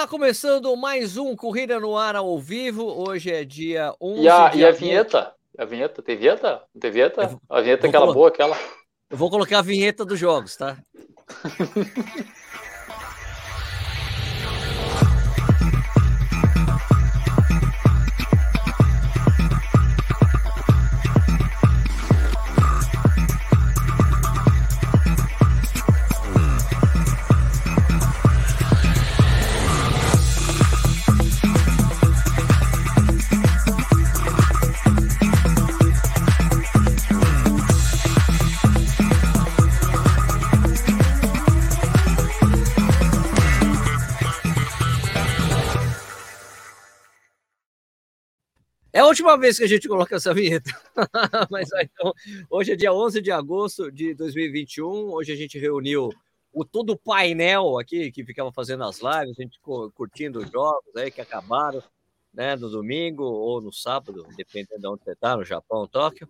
Está começando mais um Corrida no Ar ao vivo. Hoje é dia 11 E a, e a vinheta? A vinheta? Tem vinheta? Não tem vinheta? Vou- A vinheta vou aquela colo- boa, aquela. Eu vou colocar a vinheta dos jogos, tá? última vez que a gente coloca essa vinheta. Mas então, hoje é dia 11 de agosto de 2021. Hoje a gente reuniu o todo o painel aqui que ficava fazendo as lives, a gente curtindo os jogos aí que acabaram, né, no domingo ou no sábado, dependendo de onde você está, no Japão, Tóquio.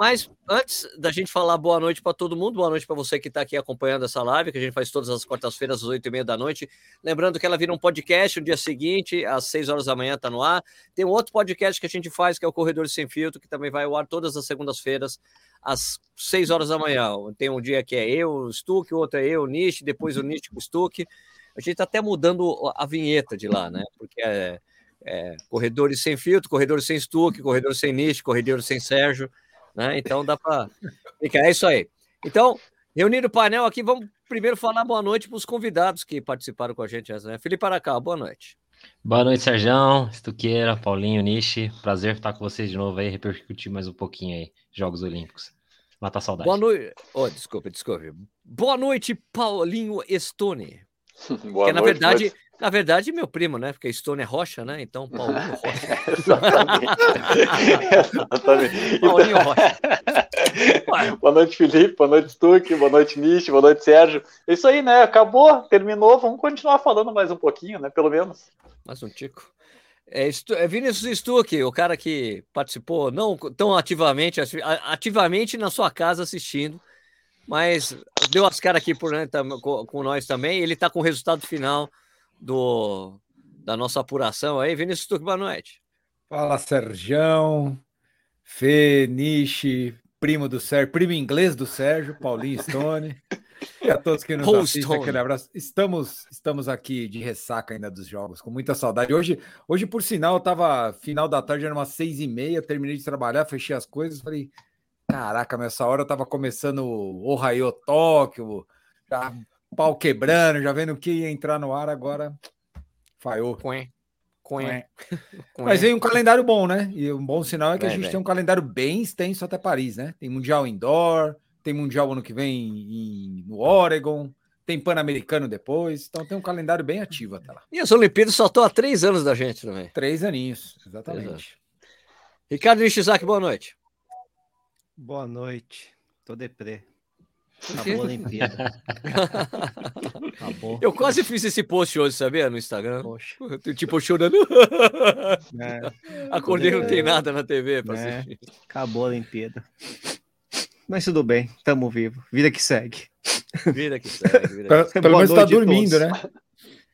Mas antes da gente falar boa noite para todo mundo, boa noite para você que está aqui acompanhando essa live, que a gente faz todas as quartas-feiras às oito e meia da noite. Lembrando que ela vira um podcast no dia seguinte, às seis horas da manhã, está no ar. Tem um outro podcast que a gente faz, que é o Corredor Sem Filtro, que também vai ao ar todas as segundas-feiras, às seis horas da manhã. Tem um dia que é eu, o Stuck, o outro é eu, o Nish, depois o Nish com o Stuck. A gente está até mudando a vinheta de lá, né? Porque é, é Corredores Sem Filtro, Corredores Sem Stuck, Corredor Sem Nish, Corredor Sem Sérgio, né? Então dá para... É isso aí. Então, reunindo o painel aqui, vamos primeiro falar boa noite para os convidados que participaram com a gente. Né? Felipe Aracá, boa noite. Boa noite, Serjão, Estuqueira, Paulinho, Nishi. Prazer estar com vocês de novo aí, repercutir mais um pouquinho aí, Jogos Olímpicos. Matar saudade. Boa noite. Oh, desculpe, desculpe. Boa noite, Paulinho Stone. Boa que na noite, verdade, na verdade, meu primo, né? Porque Stone é Rocha, né? Então, Paulinho Rocha. Exatamente. Exatamente. Paulinho Rocha. Então, boa noite, Felipe. Boa noite, Stuck. Boa noite, Nish. Boa noite, Sérgio. É isso aí, né? Acabou, terminou. Vamos continuar falando mais um pouquinho, né? Pelo menos. Mais um tico. É, Stu- é Vinícius Stuck, o cara que participou não tão ativamente, ativamente na sua casa assistindo, mas deu as caras aqui por, né, com, com nós também. Ele está com o resultado final do, da nossa apuração aí. Vinícius Stuck, boa noite. Fala, Serjão, Fê, Nishi, primo do Sérgio, primo inglês do Sérgio, Paulinho Stone. E a todos que nos Paul assistem, Stone. aquele abraço. Estamos, estamos aqui de ressaca ainda dos jogos, com muita saudade. Hoje, hoje por sinal, eu tava final da tarde, era umas seis e meia, terminei de trabalhar, fechei as coisas, falei, caraca, nessa hora eu tava começando o Ohio Tóquio, já pau quebrando, já vendo o que ia entrar no ar, agora falhou. Quen. Mas vem um calendário bom, né? E um bom sinal é que a Vem, gente vem. tem um calendário bem extenso até Paris, né? Tem Mundial Indoor, tem Mundial ano que vem em- no Oregon, tem Pan-Americano depois, então tem um calendário bem ativo até lá. E as Olimpíadas só estão há três anos da gente também. Três aninhos, anos. exatamente. Ricardo Nishizaki, boa noite. Boa noite. Tô deprê. Acabou a Olimpíada. Acabou. Eu quase fiz esse post hoje, sabia? No Instagram. Poxa. Tipo, chorando. né? Acordei, não tem nada na TV para Né? assistir. Acabou a Olimpíada. Mas tudo bem, tamo vivo. Vida que segue. Vida que segue. Vida que Pelo, segue. pelo menos tá dormindo, todos. né?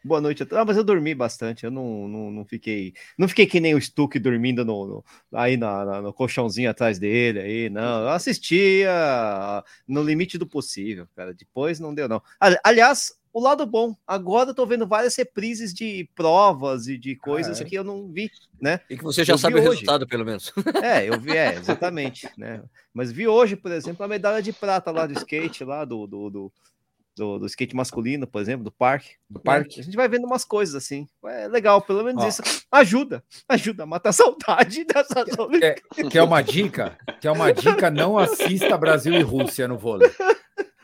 Boa noite. a to- Ah, mas eu dormi bastante. Eu não, não, não fiquei. Não fiquei que nem o Stuck dormindo no, no- aí na, na- no colchãozinho atrás dele. Aí, não. Eu assistia no limite do possível, cara. Depois não deu, não. Ali- Aliás, o lado bom, agora eu tô vendo várias reprises de provas e de coisas é? que eu não vi, né? E que você já Eu sabe o hoje. resultado, pelo menos. É, eu vi, é, exatamente, né? Mas vi hoje, por exemplo, a medalha de prata lá do skate, lá do, do, do, do- do skate masculino, por exemplo, do parque. Do né? parque. A gente vai vendo umas coisas assim. É legal, pelo menos Ó. isso ajuda. Ajuda a matar a saudade dessas Olimpíadas. Quer uma dica? Quer uma dica? Não assista Brasil e Rússia no vôlei.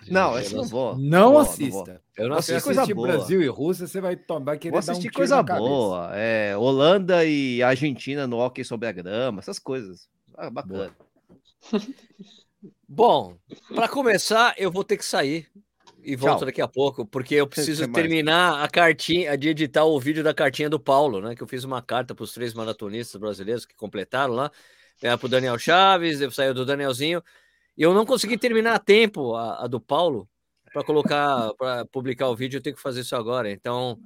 Não, Eu esse não vou. Não vou, assista. Eu não Você assisto coisa assistir boa. Brasil e Rússia, você vai, tomar, vai querer Vou dar um assistir tiro coisa na cabeça. boa. É, Holanda e Argentina no hockey sobre a grama, essas coisas. Ah, bacana. Bom, para começar, eu vou ter que sair e volto Tchau. daqui a pouco, porque eu preciso terminar a cartinha, de editar o vídeo da cartinha do Paulo, né? Que eu fiz uma carta para os três maratonistas brasileiros que completaram lá, para o Daniel Chaves, eu saiu do Danielzinho, e eu não consegui terminar a tempo a, a do Paulo para colocar, para publicar o vídeo, eu tenho que fazer isso agora. Então,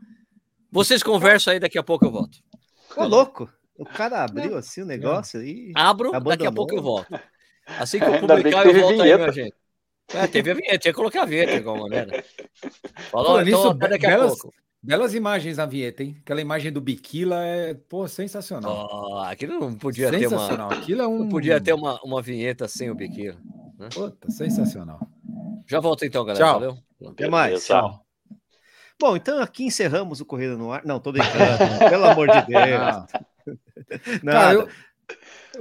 Vocês conversam aí, daqui a pouco eu volto. Ô, louco! O cara abriu assim o negócio e. Abro, Abandonou. daqui a pouco eu volto. Assim que eu Ainda publicar, que eu volto aí, minha gente. É, teve a vinheta, tinha que colocar a vinheta igual maneira. Falou, Falando então nisso, até daqui a belas- pouco. Belas imagens na vinheta, hein? Aquela imagem do Biquila é, pô, sensacional. Ó, aquilo não podia ter uma. sensacional. Aquilo é um. Não podia ter uma, uma vinheta sem o biquíni. Puta, sensacional. Já volto então, galera. Tchau. Valeu. Até mais. Tchau. Bom, então aqui encerramos o Corrida no Ar. Não, tô brincando. pelo amor de Deus. Nada. cara, eu,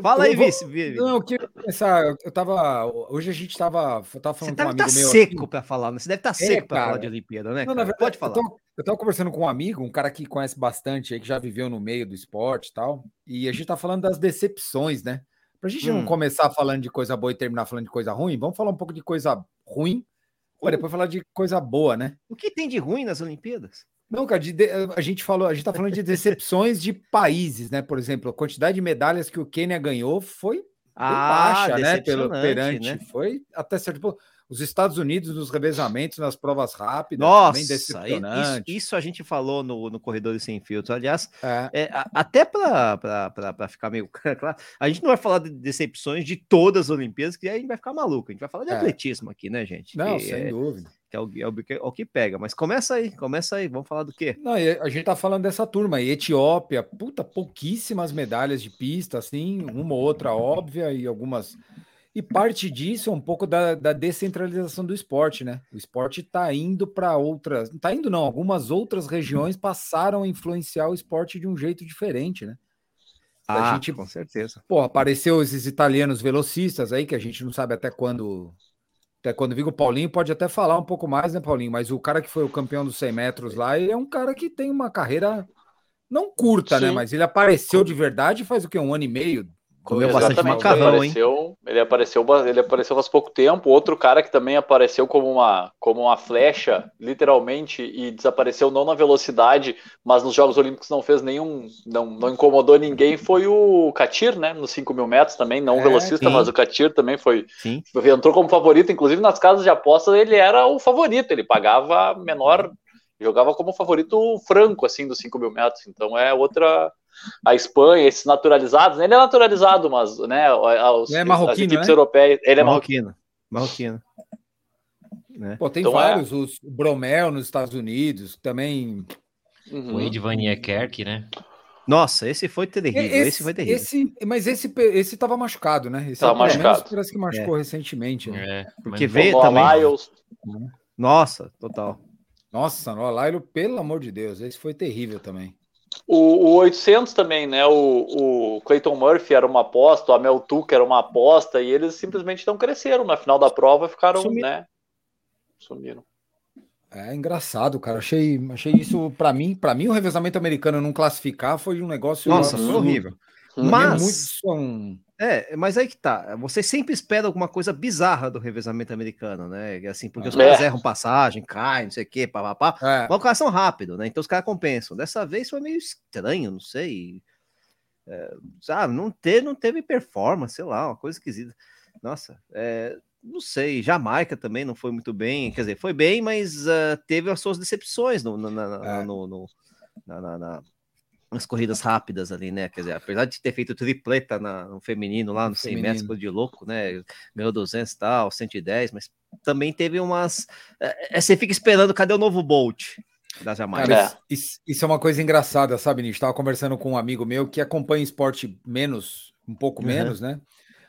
Fala aí, vou- Vice. Vi- não, eu queria pensar. Eu, tava. Hoje a gente tava. Eu tava Você falando deve com um amigo meu. seco aqui. pra falar, né? Você deve estar seco pra cara. falar de Olimpíada, né? Não, na verdade, Pode falar. Eu tava, eu tava conversando com um amigo, um cara que conhece bastante aí, que já viveu no meio do esporte e tal. E a gente tá falando das decepções, né? Pra gente Hum. não começar falando de coisa boa e terminar falando de coisa ruim, vamos falar um pouco de coisa ruim, para depois falar de coisa boa, né? O que tem de ruim nas Olimpíadas? Não, cara, de- de- a gente falou, a gente tá falando de decepções de países, né? Por exemplo, a quantidade de medalhas que o Quênia ganhou foi bem baixa, né? Pelo decepcionante, perante, né? foi até certo ponto. Os Estados Unidos nos revezamentos, nas provas rápidas, Nossa, também isso, isso a gente falou no, no Corredores Sem Filtro. Aliás, É. é, a- até para ficar meio claro, a gente não vai falar de decepções de todas as Olimpíadas, que aí a gente vai ficar maluco. A gente vai falar de É. atletismo aqui, né, gente? Não, que, sem é, dúvida. Que é o, é o que- é o que pega. Mas começa aí, começa aí. Vamos falar do quê? Não, a gente tá falando dessa turma aí, Etiópia, puta, pouquíssimas medalhas de pista, assim, uma ou outra óbvia e algumas. E parte disso é um pouco da, da descentralização do esporte, né? O esporte tá indo para outras. Não tá indo, não. Algumas outras regiões passaram a influenciar o esporte de um jeito diferente, né? A Ah, gente- com certeza. Pô, apareceu esses italianos velocistas aí, que a gente não sabe até quando. Até quando viu o Paulinho, pode até falar um pouco mais, né, Paulinho? Mas o cara que foi o campeão dos 100 metros lá, ele é um cara que tem uma carreira não curta, né? Sim. Mas ele apareceu de verdade faz o quê? Um ano e meio? Comeu dois bastante Exatamente, macarrão, ele hein? apareceu, Ele apareceu, ele apareceu faz pouco tempo. Outro cara que também apareceu como uma, como uma flecha, literalmente, e desapareceu não na velocidade, mas nos Jogos Olímpicos não fez nenhum, não, não incomodou ninguém, foi o Katir, né? Nos 5 mil metros também, não É, velocista, sim. mas o Katir também foi, Sim. entrou como favorito, inclusive nas casas de apostas ele era o favorito, ele pagava menor, jogava como favorito franco, assim, dos 5 mil metros, então é outra, a Espanha, esses naturalizados, ele é naturalizado, mas, né, os, é marroquino, as equipes né? europeias, ele é marroquino. Marroquino. Marroquino. Né? Pô, tem Então é- vários, os o Bromel nos Estados Unidos, também. Uhum. O Ed Van Niekerk, né? Nossa, esse foi terrível. Esse, foi terrível. esse- mas esse, esse tava machucado, né? Esse Tava machucado. Parece que machucou recentemente. né? É, Porque veio também. Lyles, Nossa, total. Nossa, no Lailo, pelo amor de Deus, esse foi terrível também. O, o 800 também, né? O, o Clayton Murphy era uma aposta, o Amel Tuca era uma aposta, e eles simplesmente não cresceram na final da prova, ficaram, Sumiram. né? Sumiram. É engraçado, cara. Achei, achei isso para mim, para mim o revezamento americano não classificar foi um negócio Nossa, foi absurdo. horrível. Mim é Mas- muito- É, mas aí que tá. Você sempre espera alguma coisa bizarra do revezamento americano, né? Assim, porque os É. caras erram passagem, caem, não sei o quê, papapá. é, Mas os caras são rápidos, né? Então os caras compensam. Dessa vez foi meio estranho, não sei. É, sabe, não, teve, não teve performance, sei lá, uma coisa esquisita. Nossa, é, não sei. Jamaica também não foi muito bem. Quer dizer, foi bem, mas ah, teve as suas decepções no, na- na- na- É. no- no- na- na- nas corridas rápidas ali, né? Quer dizer, apesar de ter feito tripleta na- no feminino lá no 100 metros, coisa de louco, né? Ganhou 200 e tal, 110, mas também teve umas. é, é, você fica esperando, cadê o novo Bolt da Jamaica? Cara, É. isso, isso- é uma coisa engraçada, sabe, Nish? Estava conversando com um amigo meu que acompanha esporte menos, um pouco Uhum. menos, né?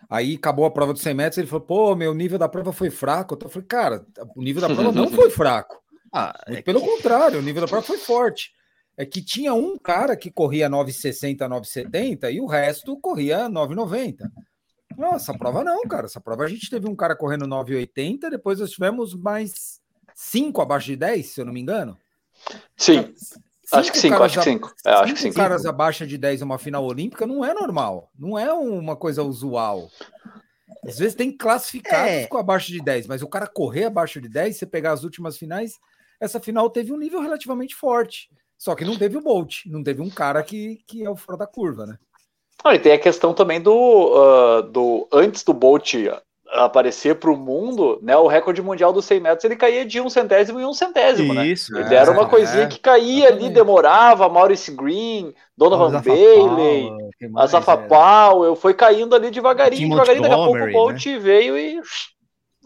Aí acabou a prova dos 100 metros, ele falou, pô, meu nível da prova foi fraco. Eu falei, cara, o nível da prova não foi fraco. Ah, é pelo que- contrário, o nível da prova foi forte. É que tinha um cara que corria 9,60, 9,70 e o resto corria 9,90. Nossa, essa prova não, cara. Essa prova a gente teve um cara correndo 9,80, depois nós tivemos mais cinco abaixo de 10, se eu não me engano. Sim, acho que Cinco cinco, caras acho que cinco. É, acho que cinco cinco. caras abaixo de 10 numa final olímpica não é normal. Não é uma coisa usual. Às vezes tem classificados É. com abaixo de 10, mas o cara correr abaixo de 10, você pegar as últimas finais, essa final teve um nível relativamente forte. Só que não teve o Bolt, não teve um cara que, que é o fora da curva, né? Ah, e tem a questão também do, ah, do antes do Bolt aparecer para o mundo, né? O recorde mundial dos 100 metros ele caía de um centésimo em um centésimo, né? Isso, Ele era uma é, coisinha é, que caía ali, demorava, Maurice Green, Donovan Bailey, Asafa era? Powell, foi caindo ali devagarinho, Tim devagarinho, daqui a pouco o Montgomery, Bolt veio e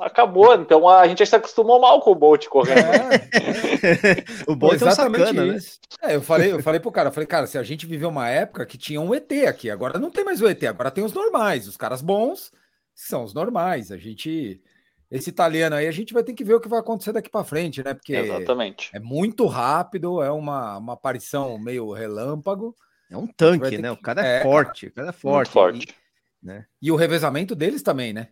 acabou. Então a gente já se acostumou mal com o Bolt correndo. É, O Bolt é um exatamente sacana, né? É, eu falei, eu falei pro cara, eu falei, cara, se a gente viveu uma época que tinha um ET aqui, agora não tem mais o ET, agora tem os normais, os caras bons são os normais. A gente, esse italiano aí, a gente vai ter que ver o que vai acontecer daqui para frente, né? Porque Exatamente. é muito rápido, é uma, uma aparição meio relâmpago É um tanque, né? que- O cara é, É, forte, o cara é forte. Muito forte. E- e o revezamento deles também, né?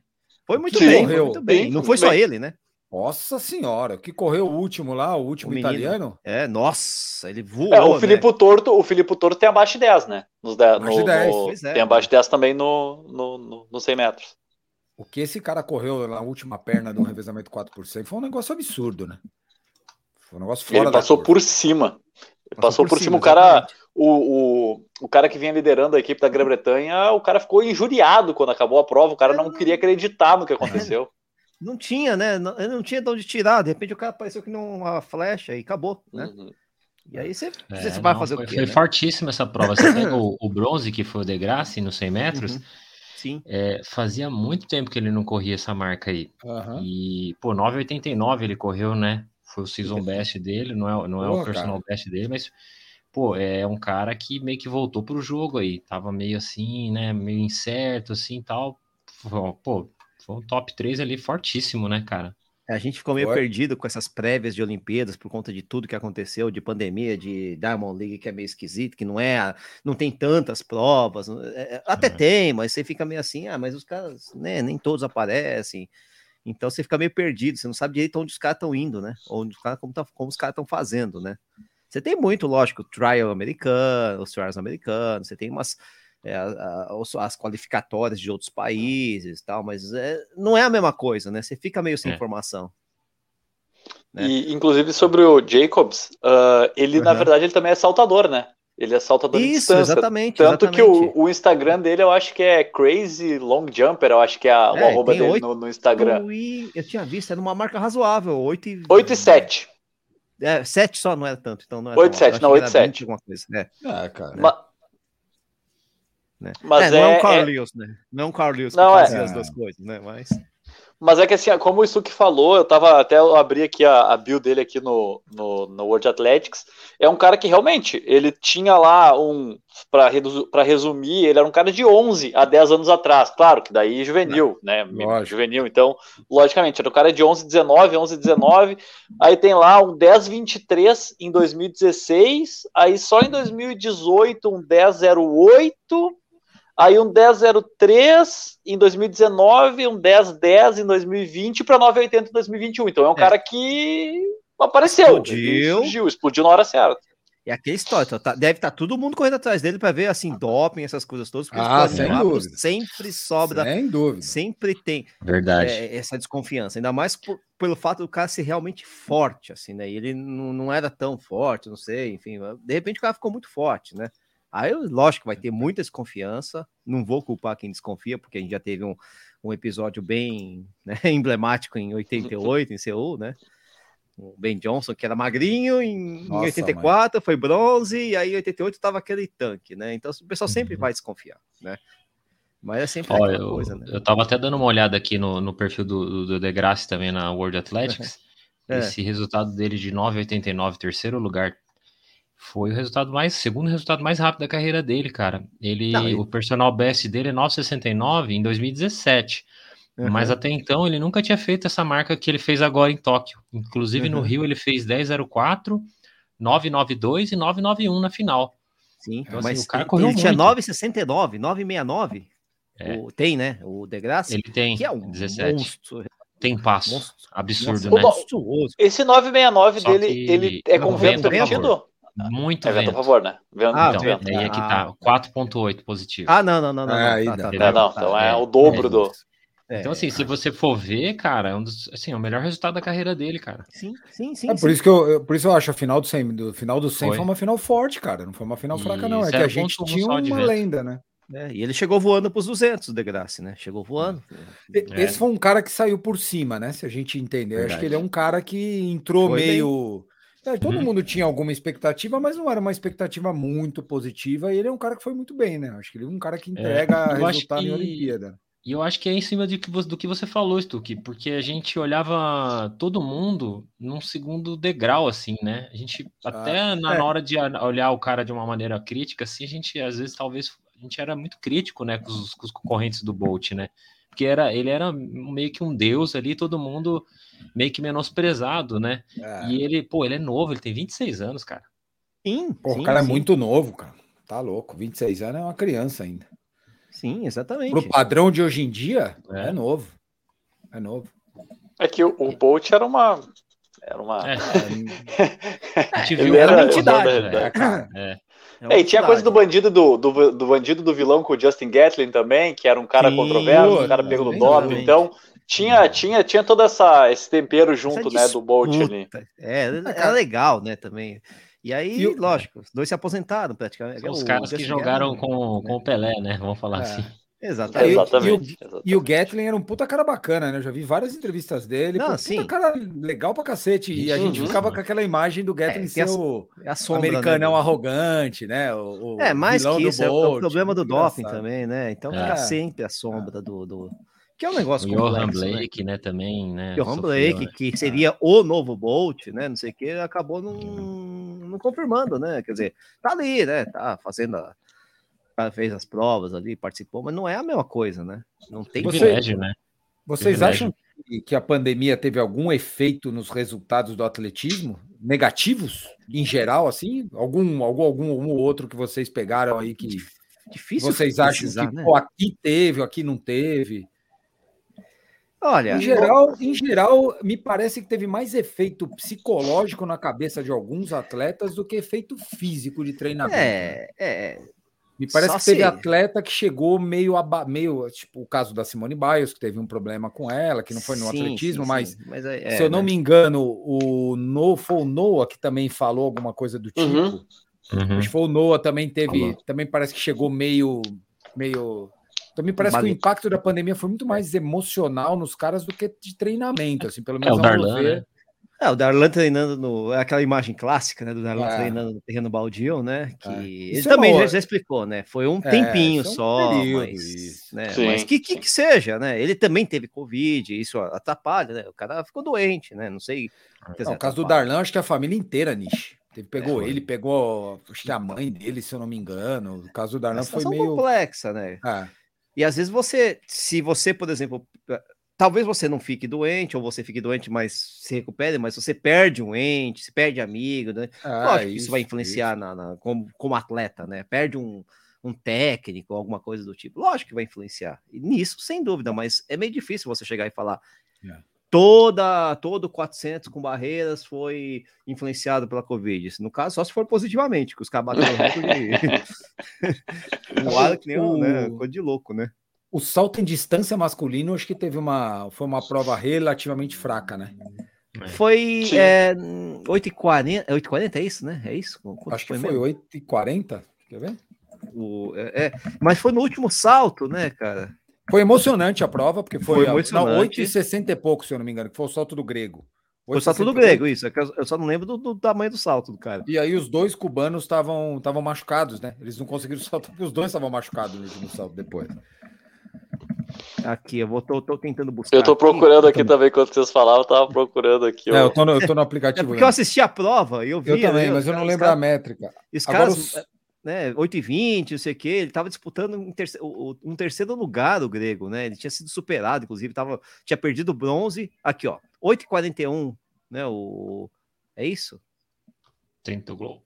Foi muito bem, foi correu muito bem. bem, Não foi só bem. ele, né? Nossa senhora, o que correu o último lá, o último O italiano? É, nossa, ele voou. É, o né? Filipe Torto, o Filipe Torto tem abaixo de 10, né? Nos de, Abaixo no, de 10, no- é. tem abaixo de 10 também no, no, no, no 100 metros. O que esse cara correu na última perna do revezamento 4 por 100 foi um negócio absurdo, né? Foi um negócio fora Ele da passou por cima. Ele passou, por cima, o cara, o, o, o cara que vinha liderando a equipe da Grã-Bretanha, o cara ficou injuriado quando acabou a prova, o cara não queria acreditar no que aconteceu. Não tinha, né? Não, não tinha de onde tirar. De repente o cara apareceu que não uma flecha e acabou, né? Uhum. E aí você, É, você vai não, fazer foi, o quê? Foi né? fortíssima essa prova. Você pega o, o bronze, que foi o Degrassi, nos 100 metros, Uhum. Sim. é, fazia muito tempo que ele não corria essa marca aí. Aham. E, pô, 9,89 ele correu, né? Foi o season best dele, não é, não é o Boa, personal best dele, mas, pô, é um cara que meio que voltou pro jogo aí. Tava meio assim, né? Meio incerto, assim tal. Pô, foi um top 3 ali fortíssimo, né, cara? A gente ficou meio Foi. perdido com essas prévias de Olimpíadas por conta de tudo que aconteceu, de pandemia, de Diamond League, que é meio esquisito, que não é, a- não tem tantas provas, é- é- até É. tem, mas você fica meio assim, ah, mas os caras, né, nem todos aparecem. Então você fica meio perdido, você não sabe direito onde os caras estão indo, né? Onde os caras, como, tá- como os caras estão fazendo, né? Você tem muito, lógico, trial americano, os trials americanos, você tem umas é, a- a- os- as qualificatórias de outros países e tal, mas é, não é a mesma coisa, né? Você fica meio sem É. informação. né? E, inclusive, sobre o Jacobs, ah, ele, na Aham. verdade, ele também é saltador, né? Ele é saltador de Isso, distância. exatamente. Tanto que exatamente. o, o Instagram dele, eu acho que é Crazy Long Jumper, eu acho que é a- o É, arroba tem dele oito no, no Instagram. Eu, e- eu tinha visto, era uma marca razoável, 8 e... 8 e 7. É, 7 só, não era tanto, então não era Oito e tão alto. sete, Eu não, achei oito que e era sete. 20 alguma coisa, é, É, cara. Ma- né? Mas É, não é é- um Carl é- Lewis, né? Não é um Carl Lewis que Não, é. fazia as É. duas coisas, né? Mas... Mas é que assim, como o Stuck falou, eu tava até eu abri aqui a, a build dele aqui no, no, no World Athletics. É um cara que realmente ele tinha lá um para resumir, ele era um cara de 11 a 10 anos atrás. Claro que daí juvenil, né? Lógico. Juvenil, então, logicamente, era um cara de 11 19, 11 19. Aí tem lá um 10 23 em 2016, aí só em 2018 um 10 08 Aí um 1003 em 2019, um 1010 em 2020 para 980 em 2021. Então é um cara que apareceu, Explodiu. surgiu, explodiu na hora certa. É aquela história, tá- tá- deve estar todo mundo correndo atrás dele para ver, assim, doping, essas coisas todas, porque Ah, os sem dúvida. sempre sobra, Sem dúvida. sempre tem Verdade. é, essa desconfiança, ainda mais por- pelo fato do cara ser realmente forte, assim, né? E ele não, não era tão forte, não sei, enfim, de repente o cara ficou muito forte, né? Aí, lógico, vai ter muita desconfiança, não vou culpar quem desconfia, porque a gente já teve um, um episódio bem né, emblemático em 88, em Seul, né? O Ben Johnson, que era magrinho, em, Nossa, 84 foi bronze, e aí em 88 tava aquele tanque, né? Então o pessoal sempre Uhum. vai desconfiar, né? Mas é sempre Ó, eu, coisa, né? eu tava até dando uma olhada aqui no, no perfil do, do, Degrassi também na World Athletics. É. Esse resultado dele de 9,89, terceiro lugar, foi o resultado mais, segundo resultado mais rápido da carreira dele, cara. Ele, Não, e- o personal best dele é 9,69 em 2017. Mas Uhum. até então ele nunca tinha feito essa marca que ele fez agora em Tóquio. Inclusive no Uhum. Rio ele fez 10,04, 9,92 e 9,91 na final. Sim, Então, mas assim, o cara ele- correu ele tinha muito. 9,69, 9,69. É. O- tem, né? O Degrasse, Ele tem que é um 17. monstro, Tem passo. monstro Absurdo, nossa, né? monstruoso. Esse 969 Só dele, que ele é o com vento vento é a embutido? Muito É vento a favor, né? Vento, Ah, Então, vento. aí é que Ah, tá, 4.8 positivo. Ah, não, não, não, não. É, não, aí tá, tá? É, não, tá, então é, é, o dobro é do. é, Então, assim, se você for ver, cara, é um dos, assim, é o melhor resultado da carreira dele, cara. Sim, sim, sim. É por sim. isso que eu, eu- por isso eu acho a final do 100, do final do 100 foi. Foi. uma final forte, cara. Não foi uma final E fraca, não. É que a gente 0.1 tinha de uma vento. lenda, né? É, e ele chegou voando para os 200, o Degrassi, né? Chegou voando. E- Esse foi um cara que saiu por cima, né? Se a gente entender. Eu Acho que ele é um cara que entrou Foi bem. meio. É, todo Uhum. mundo tinha alguma expectativa, mas não era uma expectativa muito positiva. E ele é um cara que foi muito bem, né? Acho que ele é um cara que entrega eu acho resultado em que- Olimpíada. E eu acho que é em cima de que do que você falou, Stuque, porque a gente olhava todo mundo num segundo degrau, assim, né? A gente, até na, é. na hora de olhar o cara de uma maneira crítica, assim, a gente, às vezes, talvez, a gente era muito crítico, né, com os, com os concorrentes do Bolt, né? Porque era, ele era meio que um deus ali, todo mundo meio que menosprezado, né? É. E ele, pô, ele é novo, ele tem 26 anos, cara. Sim, Pô, sim, o cara sim. é muito novo, cara. Tá louco. 26 anos é uma criança ainda. Sim, exatamente. Pro padrão de hoje em dia, É. é, novo. É novo. É que o, o Bolt era uma. Era uma. É, a gente Ele viu era- uma ele entidade, era- velho. É, cara. É. É, e tinha a coisa do bandido do, do, do bandido do vilão com o Justin Gatlin também, que era um cara Sim, controverso, um cara pego no exatamente. Então, tinha, tinha, tinha todo essa, esse tempero junto, Essa né, do Bolt ali. disputa. É, era legal, né, também. E aí, E o- lógico, os dois se aposentaram praticamente. São os O caras que jogaram Gatlin, com, com o Pelé, né? Vamos falar É. assim. Exatamente. E o- Exatamente. E o Gatlin era um puta cara bacana, né? Eu já vi várias entrevistas dele. Não, pô, puta cara legal pra cacete. E a Isso, gente uhum. ficava com aquela imagem do Gatlin É, ser a- o É a sombra, americanão né, do- arrogante, né? O, o É, mais que isso, é o- é o Bolt, problema do doping também, né? Então É. fica sempre a sombra do, do- Que é um O negócio Johan complexo, né? Blake, né, também, né? Johan Blake, né? que seria o novo Bolt, né? Não sei o que, acabou não, não confirmando, né? Quer dizer, tá ali, né? Tá fazendo a. Fez as provas ali, participou, mas não é a mesma coisa, né? Não tem Você- Privilégio, né? Vocês Privilégio. acham que, que a pandemia teve algum efeito nos resultados do atletismo? Negativos, em geral, assim? Algum, algum, algum, outro que vocês pegaram aí que difícil. vocês acham que né? pô, aqui teve, aqui não teve? Olha, Em geral, em geral, me parece que teve mais efeito psicológico na cabeça de alguns atletas do que efeito físico de treinamento. né? é, é, Me parece só que teve se- atleta que chegou meio, aba- meio, tipo o caso da Simone Biles, que teve um problema com ela, que não foi no sim, atletismo, sim, mas sim, mas é- se é, eu não né? me engano, o No, foi o Noah que também falou alguma coisa do tipo. Uhum. Uhum. Acho que foi o Noah também teve, também parece que chegou meio, meio. Também parece que o impacto da pandemia foi muito mais emocional nos caras do que de treinamento, assim, pelo É, menos o ao meu Darlan, ver. né? É, o Darlan treinando no. É aquela imagem clássica, né? Do Darlan É. treinando no terreno baldio, né? Que É. ele Isso é também já, já explicou, né? Foi um É, tempinho é um só, período, mas, isso. né? Mas que, que que seja, né? Ele também teve Covid, isso atrapalha, né? O cara ficou doente, né? Não sei. Não, dizer, o caso do. Darlan, acho que a família inteira, Nish. Teve, pegou É, ele, pegou acho que a mãe dele, se eu não me engano. O caso do Darlan foi situação meio. complexa, né? É. E às vezes você, se você, por exemplo, talvez você não fique doente, ou você fique doente, mas se recupere, mas você perde um ente, se perde amigo, né? Ah, Lógico que isso, vai influenciar na, na- como, como atleta, né? Perde um, um técnico, alguma coisa do tipo. Lógico que vai influenciar. E nisso, sem dúvida, mas é meio difícil você chegar e falar. É. Toda, todo 400 com barreiras foi influenciado pela Covid. No caso, só se for positivamente, que os caras bateram o recorde. o ar que nem um, né? Coisa de louco, né? O salto em distância masculino, acho que teve uma. Foi uma prova relativamente fraca, né? Foi Sim. é, 8h40, 8h40 é isso, né? É isso? Quanto acho que foi mesmo? 8h40. Quer ver? O, é, é, mas foi no último salto, né, cara? Foi emocionante a prova, porque foi, Foi a- emocionante. Não, 8,60 e pouco, se eu não me engano, que foi o salto do grego. Foi o salto do 8,68. grego, isso. é Eu só não lembro do, do tamanho do salto do cara. E aí os dois cubanos estavam estavam machucados, né? Eles não conseguiram saltar, porque os dois estavam machucados no último salto depois. Aqui, eu vou, tô, tô tentando buscar. Eu tô aqui. procurando aqui também. também, quando vocês falavam, eu tava procurando aqui. É, eu tô no, eu tô no É aplicativo. porque eu assisti a prova e eu vi. eu também, né, mas eu não caras- lembro os a caras- métrica. Os caras, os- né, 8 e 20, não sei o quê, ele tava disputando um terceiro, um terceiro lugar, o grego, né? Ele tinha sido superado, inclusive, tava, tinha perdido bronze. Aqui, ó, 8 e 41, né? O... É isso? 30 Globo.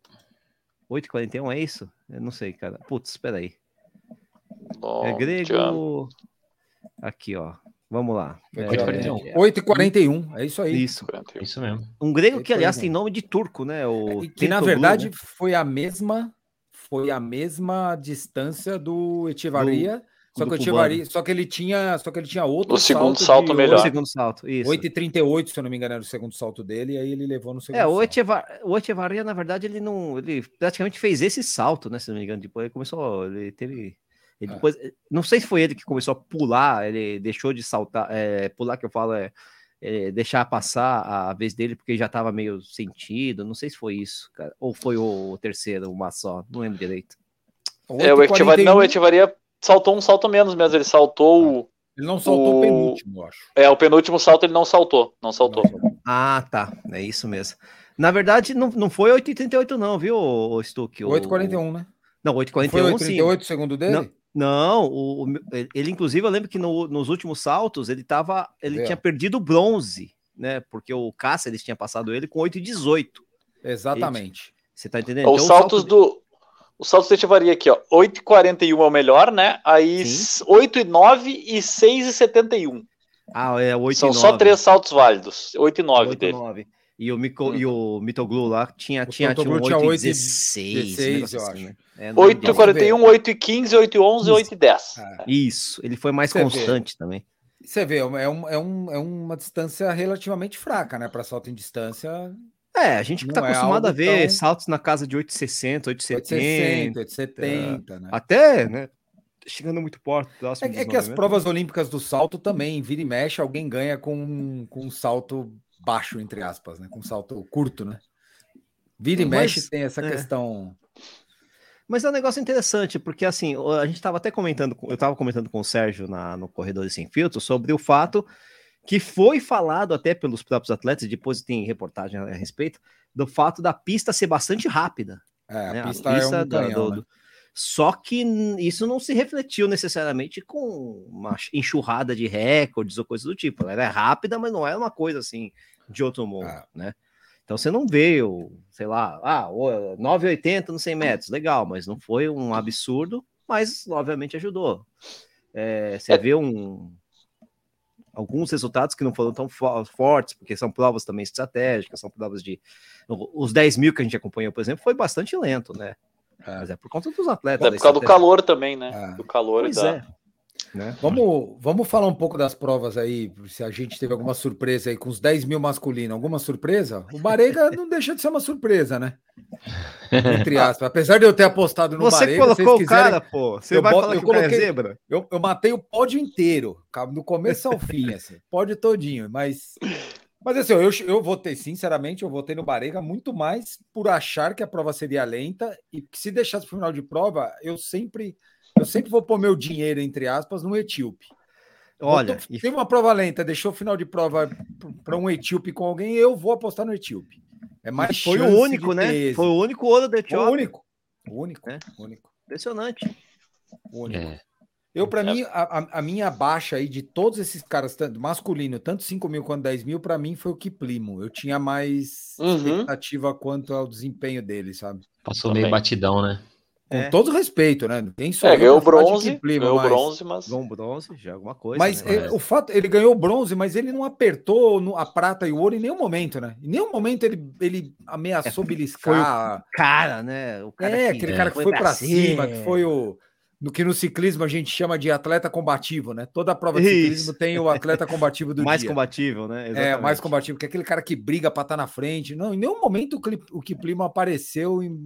8 e 41 é isso? Eu não sei, cara. Putz, espera aí. Bom, É tchau. Aqui, ó. Vamos lá. Foi É, 8,41. é, 8h41, é isso aí. Isso. Isso mesmo. Um grego que, aliás, tem nome de turco, né? O E que na verdade né? foi a mesma foi a mesma distância do Etivaria, só do que. Etivaria, só que ele tinha, só que ele tinha outro O segundo salto de melhor. O segundo salto, isso. 8h38, se eu não me engano, era o segundo salto dele, e aí ele levou no segundo É, o salto. Echevar... o Echevarria, na verdade, ele não. Ele praticamente fez esse salto, né? Se não me engano. Depois ele começou. Ele teve. Ele É. depois, não sei se foi ele que começou a pular, ele deixou de saltar, é, pular que eu falo é, é, deixar passar a vez dele porque já estava meio sentido. Não sei se foi isso, cara. Ou foi o terceiro, uma só, não lembro direito. É, o Etivari, não, o 8,41, Etivaria saltou um salto menos mesmo. Ele saltou. o- Ele não soltou o o- penúltimo, eu acho. É, o penúltimo salto ele não saltou. Não saltou. Ah, tá. É isso mesmo. Na verdade, não, não foi 8,38, não, viu, o Stuck? O- 8,41, né? Não, Foi 8,41 sim. 8,38 segundo dele? Não, o, o- ele, inclusive, eu lembro que no- nos últimos saltos ele tava. Ele É. tinha perdido o bronze, né? Porque o Cáceres tinha passado ele com 8,18. Exatamente. Você tá entendendo? Os Então, o saltos salto do. Os saltos do Etivaria aqui, ó. 8,41 é o melhor, né? Aí Sim. 8,9 e 6,71. Ah, é 8 São só três saltos válidos. 8,9 8 dele. 9. E o, Mico, e o Mitoglu lá tinha, O tinha, tinha um Mitoglu tinha 8 e 8 e 16, 16, negócio eu assim, acho. né? É, não lembro. 8,41, 8,15, 8,11 e 8,10. É. Isso, ele foi mais Você vê. constante também. Você vê, é, um, é, um, é uma distância relativamente fraca, né? Para salto em distância, É, a gente Não tá é acostumado a ver tão- saltos na casa de 8,60, 8,70. 860, 870, né? Até, né? Chegando muito perto, É, é que as 90. provas olímpicas do salto também, vira e mexe, alguém ganha com, com um salto baixo, entre aspas, né? Com salto curto, né? Vira e Mas, mexe tem essa é. questão. Mas é um negócio interessante, porque assim, a gente estava até comentando, com- eu estava comentando com o Sérgio na, no Corredores Sem Filtro sobre o fato que foi falado até pelos próprios atletas, depois tem reportagem a respeito, do fato da pista ser bastante rápida. É, a né? pista, é um ganhão, do- né? do- Só que isso não se refletiu necessariamente com uma enxurrada de recordes ou coisa do tipo. Ela é rápida, mas não é uma coisa assim de outro mundo, Ah. né? Então você não vê, o, sei lá, ah, o 9,80 nos 100 metros, legal, mas não foi um absurdo, mas obviamente ajudou. É, você vê um, alguns resultados que não foram tão fo- fortes, porque são provas também estratégicas, são provas de. Os 10 mil que a gente acompanhou, por exemplo, foi bastante lento, né? É. Mas é por conta dos atletas. É por causa do calor também, né? Ah. Do calor Pois e da. é. Né? Vamos, vamos falar um pouco das provas aí, se a gente teve alguma surpresa aí com os 10 mil masculino. Alguma surpresa? O Barega não deixa de ser uma surpresa, né? Entre aspas. Apesar de eu ter apostado no Você Barega, colocou vocês o quiserem- cara, pô. Você eu vai boto- falar eu que é coloquei- zebra? Eu, eu matei o pódio inteiro, do começo ao fim, assim, pódio todinho, mas. Mas assim, eu, eu votei, sinceramente, eu votei no Barega muito mais por achar que a prova seria lenta e que se deixasse para o final de prova, eu sempre, eu sempre vou pôr meu dinheiro, entre aspas, no etíope. Olha, e teve uma prova lenta, deixou o final de prova para um etíope com alguém, eu vou apostar no etíope. É mais foi o único, né? êxito. Foi o único ouro da Foi o Etiópia. único. O único, É. o único, Impressionante. o único. É. Eu, para É. mim, a, a- a minha baixa aí de todos esses caras, tanto masculino, tanto 5 mil quanto 10 mil, para mim foi o Kiplimo. Eu tinha mais Uhum. expectativa quanto ao desempenho dele, sabe? Passou Também. meio batidão, né? Com É. todo respeito, né? Quem sou É, ganhou bronze, Kiplimo, ganhou mas- bronze, mas. Ganhou bronze, já é alguma coisa. Mas né? é, o fato, ele ganhou bronze, mas ele não apertou no- a prata e o ouro em nenhum momento, né? Em nenhum momento ele, ele ameaçou beliscar. cara, né? O cara é, que aquele cara que foi pra cima, que foi o. No que no ciclismo a gente chama de atleta combativo, né? Toda prova de Isso. ciclismo tem o atleta combativo do mais dia. combatível, né? É, Exatamente. mais combativo, que é aquele cara que briga para estar na frente. Não, em nenhum momento o, Cli- o Kiplimo apareceu em-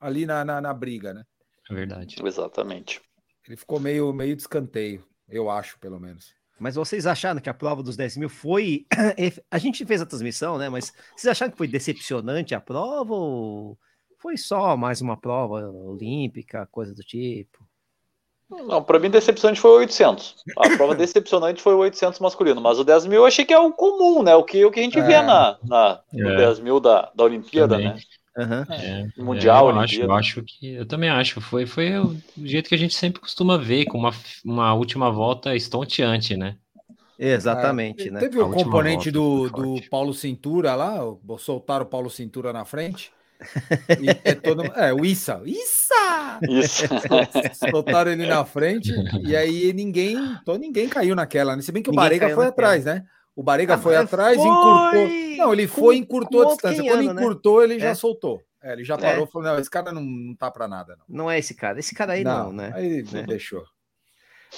ali na, na, na briga, né? É verdade. Exatamente. Ele ficou meio, meio de escanteio, eu acho, pelo menos. Mas vocês acharam que a prova dos 10 mil foi. A gente fez a transmissão, né? Mas vocês acharam que foi decepcionante a prova ou foi só mais uma prova olímpica, coisa do tipo? Não, pra mim, decepcionante foi o 800. A prova decepcionante foi o 800 masculino, mas o 10 mil eu achei que é o comum, né? O que, o que a gente É. vê na, na, no É. 10 mil da, da Olimpíada, Também. né? Aham. É, Mundial, é, eu acho, eu acho que eu também acho. Foi, foi o jeito que a gente sempre costuma ver, com uma, uma última volta estonteante, né? Exatamente, É, né? Teve A o componente do, do. Paulo Cintura lá, soltaram o Paulo Cintura na frente. E é, todo, é, o Issa. Issa! Isso. Soltaram ele na frente e aí ninguém, então ninguém caiu naquela, né? Se bem que o Ninguém Barega foi naquela. atrás, né? O Barega Ah, foi atrás, foi encurtou. Não, ele foi e encurtou a distância. Quando ano, né? encurtou, ele já É. soltou. É, ele já É. parou e falou: não, esse cara não, não tá pra nada, não. Não é esse cara. Esse cara aí não, né? Aí Né? deixou.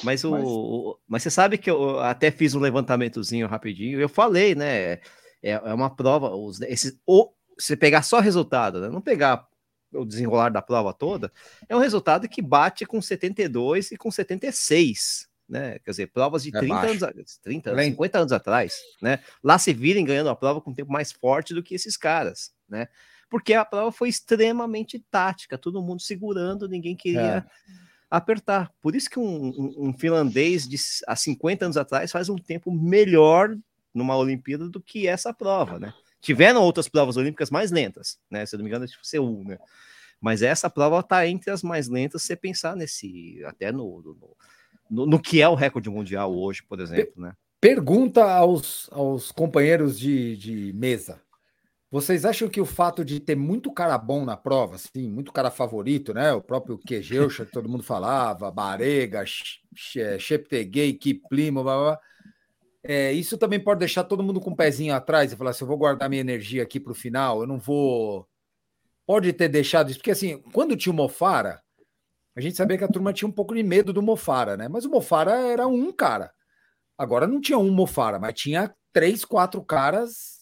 Mas, o, Mas- o- mas você sabe que eu até fiz um levantamentozinho rapidinho. Eu falei, né? É, é uma prova. Os, esses, o, você pegar só resultado, né? Não pegar o desenrolar da prova toda, é um resultado que bate com 72 e com 76. Né? Quer dizer, provas de É 30 baixo. anos, 30, Lento. 50 anos atrás, né? Lá se virem ganhando a prova com um tempo mais forte do que esses caras, né? Porque a prova foi extremamente tática, todo mundo segurando, ninguém queria apertar. Por isso que um, um- um finlandês de há 50 anos atrás faz um tempo melhor numa Olimpíada do que essa prova, né? Tiveram outras provas olímpicas mais lentas, né? Se eu não me engano, é tipo Seul, né? Mas essa prova tá entre as mais lentas, se você pensar nesse, até no, no, no- no que é o recorde mundial hoje, por exemplo, né? Pergunta aos, aos companheiros de, de mesa. Vocês acham que o fato de ter muito cara bom na prova, assim, muito cara favorito, né? O próprio Quejeusha, que todo mundo falava, Barega, Cheptegei, Kiplimo, blá, blá, blá. É, isso também pode deixar todo mundo com o pezinho atrás e falar assim: eu vou guardar minha energia aqui para o final, eu não vou. Pode ter deixado isso, porque assim, quando tinha o Mofara, a gente sabia que a turma tinha um pouco de medo do Mofara, né? Mas o Mofara era um cara. Agora não tinha um Mofara, mas tinha três, quatro caras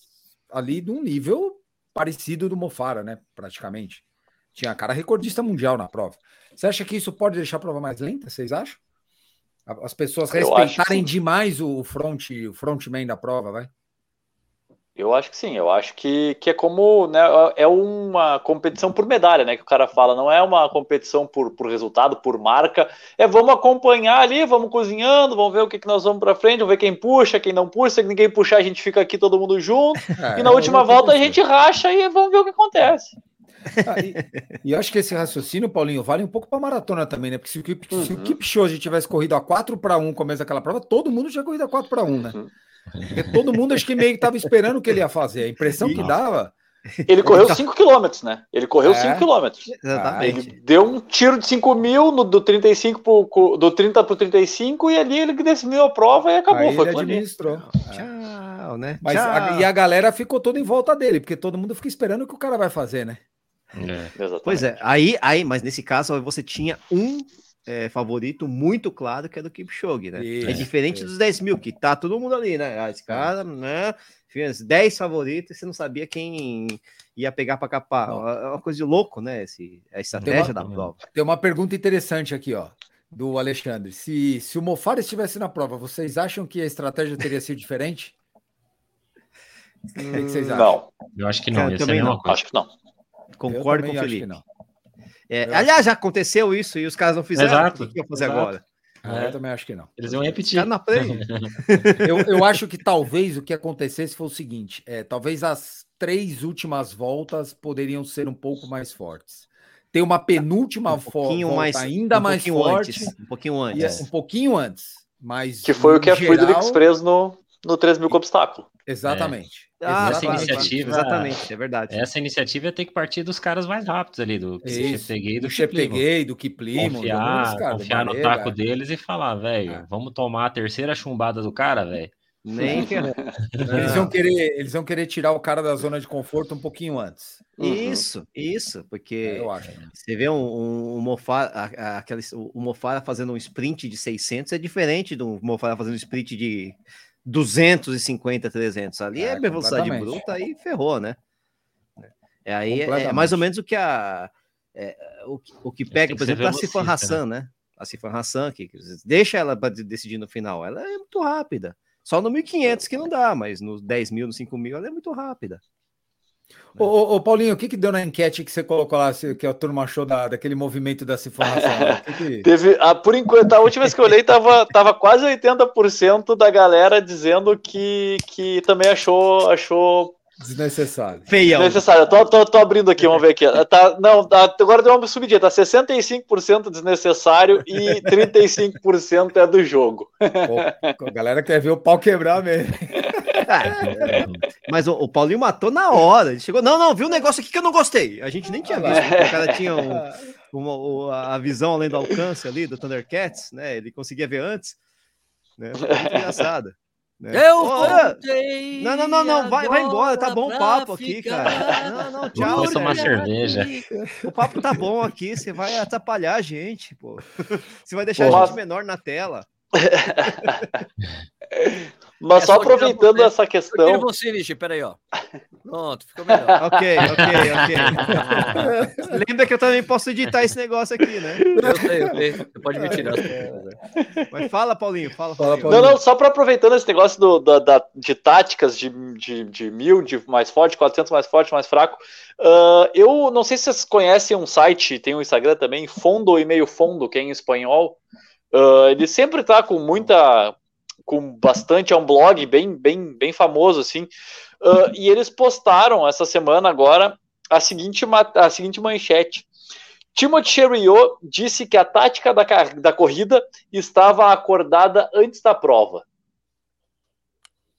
ali de um nível parecido do Mofara, né? Praticamente. Tinha cara recordista mundial na prova. Você acha que isso pode deixar a prova mais lenta? Vocês acham? As pessoas respeitarem demais o front, o frontman da prova, vai? Eu acho que sim, eu acho que, que é como, né, é uma competição por medalha, né, que o cara fala, não é uma competição por, por resultado, por marca, é vamos acompanhar ali, vamos cozinhando, vamos ver o que, que nós vamos pra frente, vamos ver quem puxa, quem não puxa, se ninguém puxar a gente fica aqui todo mundo junto, É, e na última volta a gente racha e vamos ver o que acontece. Ah, e, e eu acho que esse raciocínio, Paulinho, vale um pouco para maratona também, né? Porque se o, Kip, se o Uhum. Kipchoge tivesse corrido a 4 para 1 no começo daquela prova, todo mundo tinha corrido a 4 para 1, né? Uhum. Porque todo mundo acho que meio que estava esperando o que ele ia fazer. A impressão que dava. Ele correu 5 km, né, ele correu É. 5 km. Exatamente. Ele deu um tiro de 5 mil no, do, 35 pro, do 30 pro 35 e ali ele definiu a prova e acabou. aí foi ele ali. administrou. É. Tchau, né? Mas Tchau. a- e a galera ficou toda em volta dele, porque todo mundo fica esperando o que o cara vai fazer, né? É. Pois é, aí, aí, mas nesse caso você tinha um é, favorito muito claro que é do Kipchoge, né? é Isso, diferente isso. dos 10 mil, que tá todo mundo ali, né? Ah, esse cara, né? Fez 10 favoritos e você não sabia quem ia pegar para capar. É uma coisa de louco, né? Esse, a estratégia da uma- prova. Tem uma pergunta interessante aqui, ó, do Alexandre. Se, se o Mofara estivesse na prova, vocês acham que a estratégia teria sido diferente? O que, vocês acham? Não, Eu acho que não, a também não. acho que não. Concordo Eu com o acho que Felipe. não. É, aliás, já aconteceu isso e os caras não fizeram. Exato, O que eu fazer exato. agora? Ah, É. Eu também acho que não. Eles iam repetir. Na frente. Eu, eu acho que talvez o que acontecesse foi o seguinte: é, talvez as três últimas voltas poderiam ser um pouco mais fortes. Tem uma penúltima um volta mais, ainda um mais pouquinho forte, antes, um pouquinho e é antes. um pouquinho antes. Mas Que foi o que a Friedrich geral- fez no, no 3 mil com obstáculo. Exatamente. Ah, Essa Exatamente. iniciativa- Exatamente, é verdade. Essa iniciativa ia ter que partir dos caras mais rápidos ali, do e do do Kiplimo. Cheptegei, do Kiplimo, Confiar, do confiar no taco deles e falar, velho, É. vamos tomar a terceira chumbada do cara, velho. Nem. Eles vão, querer, eles vão querer tirar o cara da zona de conforto um pouquinho antes. Isso, isso, porque É, eu acho. você vê um, um, um Mofara, a- a- aquele, o o Mofara fazendo um sprint de 600 é diferente do Mofara fazendo um sprint de 250, 300. Ali é, É, velocidade bruta aí ferrou, né? É, aí é- é, mais ou menos o que a é, o, que- o que pega, tem por exemplo, a Sifan velocista, Hassan, né? A Sifan Hassan, que que deixa ela para decidir no final. Ela é muito rápida. Só no 1500 que não dá, mas no 10 mil, no 5 mil, ela é muito rápida. Ô, ô, ô, Paulinho, o que, que deu na enquete que você colocou lá, se- que a turma achou da, daquele movimento da informação? O que que- Teve, ah, por enquanto, a última vez que eu olhei, tava, tava quase 80% da galera dizendo que, que também achou, achou Desnecessário. Feião. necessário. Eu tô, tô, tô abrindo aqui, vamos ver aqui. Tá, não, tá, agora deu uma subidinha, tá 65% desnecessário e 35% é do jogo. Pô, a galera quer ver o pau quebrar mesmo. Ah, mas o, o Paulinho matou na hora. Ele chegou, não, não, viu um negócio aqui que eu não gostei. A gente nem tinha visto, porque o cara tinha um- uma- a visão além do alcance ali do Thundercats, né? Ele conseguia ver antes. Né? Foi muito engraçado. né? Eu voltei Não, não, não, não, vai, vai embora, tá bom o papo aqui, cara. Não, não, Vou tchau, tomar Sérgio. cerveja. O papo tá bom aqui, você vai atrapalhar a gente, pô. Você vai deixar Pô, a gente menor na tela. Mas É só só aproveitando você. essa Eu questão, você, Nishi, peraí, ó. Pronto, ficou melhor. Ok, ok, ok. Lembra que eu também posso editar esse negócio aqui, né? Eu sei, eu sei. Você pode me tirar. Mas fala, Paulinho, fala, Fala, Paulinho. Não, não, só para aproveitando esse negócio do, da, da- de táticas de, de, de mil, de mais forte, 400 mais forte, mais fraco. ah, eu não sei se vocês conhecem um site, tem um Instagram também, Fundo e Meio Fundo, que é em espanhol. Ah, ele sempre tá com muita, com bastante, é um blog bem, bem, bem famoso, assim. Ah, e eles postaram essa semana agora a seguinte, a seguinte manchete. Timothy Cheriot disse que a tática da, da corrida estava acordada antes da prova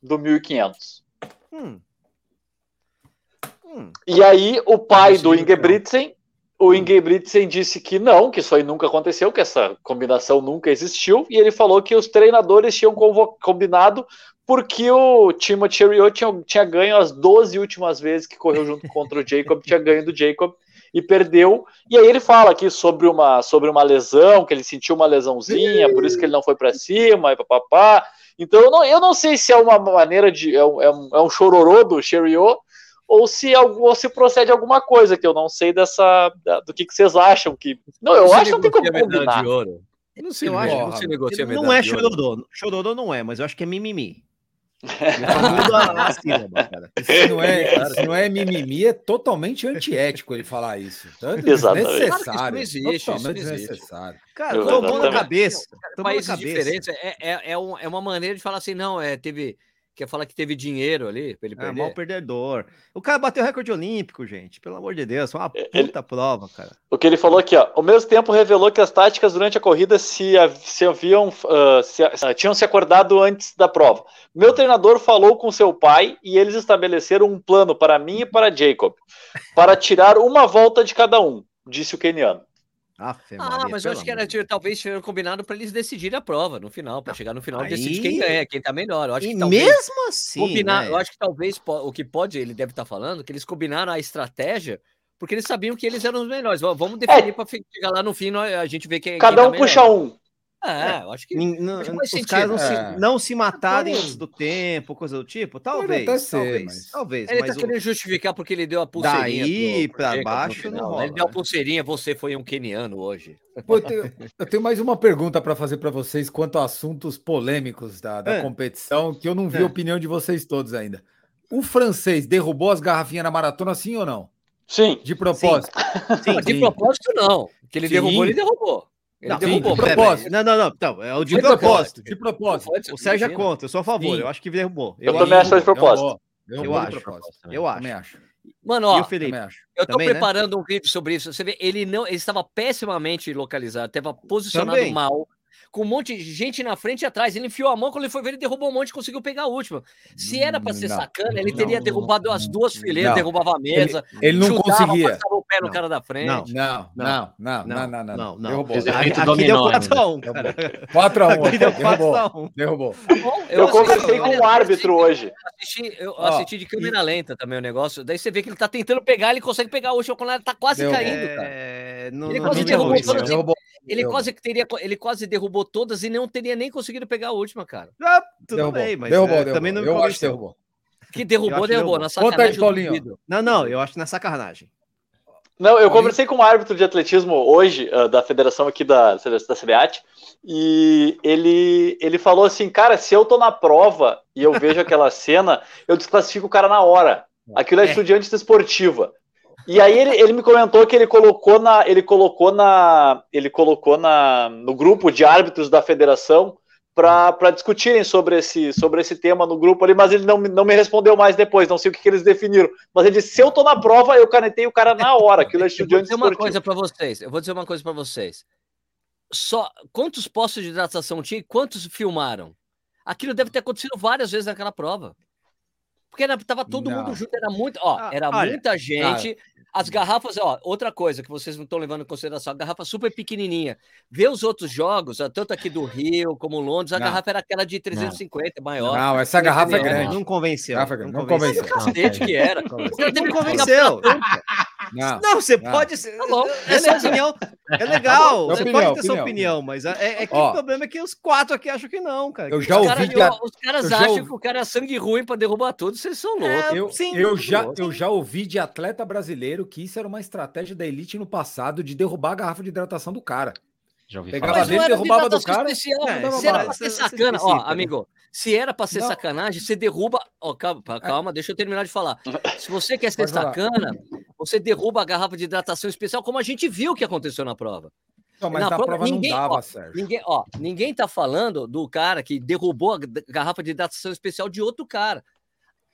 do 1500. Hum. Hum. E aí o pai do. Ingebrigtsen, o Ingebrigtsen disse que não, que isso aí nunca aconteceu, que essa combinação nunca existiu, e ele falou que os treinadores tinham combinado porque o Timothy Cheriot tinha, tinha ganho as 12 últimas vezes que correu junto contra o Jacob, tinha ganho do Jacob e perdeu. E aí ele fala aqui sobre uma, sobre uma lesão, que ele sentiu uma lesãozinha, por isso que ele não foi para cima, e papapá. Então eu não, eu não sei se é uma maneira de. É um, é um, é um chororô do Cheriot, ou se, algo- ou se procede alguma coisa, que eu não sei dessa. da- do que, que vocês acham. que Não, eu acho que não tem como combinar. de ouro. Não se, Eu acho- não se negocia Não é chororô. Chororô não é, mas eu acho que é mimimi. Sílaba. Se não é, se não é mimimi, é totalmente antiético ele falar isso. Tanto Exatamente. desnecessário. Claro que isso não existe, isso totalmente não existe. desnecessário. Cara, Eu- tomou na exatamente. cabeça. Tomou na cabeça. é, é, é, é uma maneira de falar assim, não, é, teve. Quer falar que teve dinheiro ali pra ele É, perder? mal perdedor. O cara bateu recorde olímpico, gente. Pelo amor de Deus. Foi uma Ele- puta prova, cara. O que ele falou aqui, ó. Ao mesmo tempo revelou que as táticas durante a corrida se, se haviam ah, se- ah, tinham se acordado antes da prova. Meu treinador falou com seu pai e eles estabeleceram um plano para mim e para Jacob para tirar uma volta de cada um, disse o keniano. Afe, Ah, Maria, mas eu acho que era, tipo, talvez tiveram combinado para eles decidirem a prova no final, para chegar no final e decidir aí- quem ganha, quem tá melhor. Eu acho E que talvez mesmo assim, combinar, né? eu acho que talvez o que pode, ele deve estar falando, que eles combinaram a estratégia porque eles sabiam que eles eram os melhores. Vamos- Vamos definir para chegar lá no fim, a gente vê quem Cada quem um tá puxa melhor. um. É, eu acho que não- acho que faz os sentido. caras não, É. se, não se matarem antes do tempo, coisa do tipo? Talvez, até ser, talvez, mas- talvez. Ele mas tá o- querendo justificar porque ele deu a pulseirinha. Daí pro- pra no baixo não final. rola, Ele deu a né? pulseirinha, você foi um keniano hoje. Pô, eu, tenho, eu tenho mais uma pergunta para fazer para vocês quanto a assuntos polêmicos da, da É. competição, que eu não vi É. a opinião de vocês todos ainda. O francês derrubou as garrafinhas na maratona, sim ou não? Sim. De propósito. Sim, Mas de sim. propósito, não. Que ele Sim. derrubou, ele derrubou. Ele Não, derrubou. de peraí, propósito. Não, não, não. Então, é o de De propósito. propósito. De propósito. O Sérgio é contra, eu sou a favor. Sim. Eu acho que derrubou. Eu também acho de propósito. Eu acho. propósito. Eu Também acho. acho. Mano, ó, eu tô também, né? preparando um vídeo sobre isso. Você vê, ele não, ele estava pessimamente localizado, estava posicionado Também. mal, com um monte de gente na frente e atrás. Ele enfiou a mão, quando ele foi ver, ele derrubou um monte e conseguiu pegar a última. Se era para ser Não. sacana, ele Não. teria derrubado as duas fileiras, Não. derrubava a mesa, Ele não chutava, conseguia. passava o pé no Não. cara da frente. Não. Não, não, não, não, não, não. não, não. Derrubou. Aqui, aqui deu dominó 4x1, cara. 4x1. Aqui deu Derrubou. 4x1. Derrubou. Bom, Eu assisti- conversei com o árbitro hoje. assisti, eu Ó, assisti de câmera lenta também o negócio. Daí você vê que ele tá tentando pegar, ele consegue pegar a última quando ela tá quase caindo, cara. É, não, Ele não, quase não derrubou não. Derrubou. Ele quase teria, ele quase derrubou todas e não teria nem conseguido pegar a última, cara. Ah, tudo Derrubou. bem, mas derrubou, é, derrubou. também não me Eu acho que derrubou. Que derrubou, derrubou. derrubou. Na Conta aí, sacanagem, Paulinho. Não, não, eu acho que na sacanagem. Não, eu conversei com o árbitro de atletismo hoje, ah, da federação aqui da, da CBAT, e ele, ele falou assim, cara, se eu tô na prova e eu vejo aquela cena, eu desclassifico o cara na hora. Aquilo é, É. estudiante esportiva. E aí ele, ele me comentou que ele colocou na. Ele colocou na. Ele colocou na, no grupo de árbitros da federação para discutirem sobre esse, sobre esse tema no grupo ali, mas ele não, me- não me respondeu mais depois, não sei o que, que eles definiram. Mas ele disse: se eu tô na prova, eu canetei o cara na hora. Aquilo é Eu vou estudiante dizer uma coisa para vocês. Eu vou dizer uma coisa para vocês. Só quantos postos de hidratação tinha e quantos filmaram? Aquilo deve ter acontecido várias vezes naquela prova. Porque era, tava todo Não. mundo junto, era muito, ó, Ah, era olha, muita gente. As garrafas, ó, outra coisa que vocês não estão levando em consideração, a garrafa super pequenininha. Vê os outros jogos, ó, tanto aqui do Rio como Londres, a Não. garrafa era aquela de 350, maior. Não, essa garrafa é Não, grande. Não convenceu. Garrafa Não grande, não convenceu. convenceu. Era. Não que pegar convenceu. Não. Não, você não. pode ser. Tá bom, essa opinião é legal. Tá. Você Opinião, pode ter sua opinião. opinião, mas é, é que Ó. o problema é que os quatro aqui acham que não, cara. Eu já Os ouvi caras, de os caras acham ouvi- que o cara é sangue ruim pra derrubar tudo, vocês são loucos. É, Eu, sim, eu, já, bom. eu já ouvi de atleta brasileiro que isso era uma estratégia da elite no passado de derrubar a garrafa de hidratação do cara. Já ouvi Pegava falar. Dele, derrubava do cara. especial. É, se isso era é- pra ser é- é sacana, ó, né? amigo, se era pra ser Não. sacanagem, você derruba. Ó, calma, calma, deixa eu terminar de falar. Se você quer ser Pode falar. sacana, você derruba a garrafa de hidratação especial, como a gente viu que aconteceu na prova. Não, mas Na na, prova, prova, ninguém- não dava, ó, Sérgio. Ninguém, ó, ninguém tá falando do cara que derrubou a garrafa de hidratação especial de outro cara.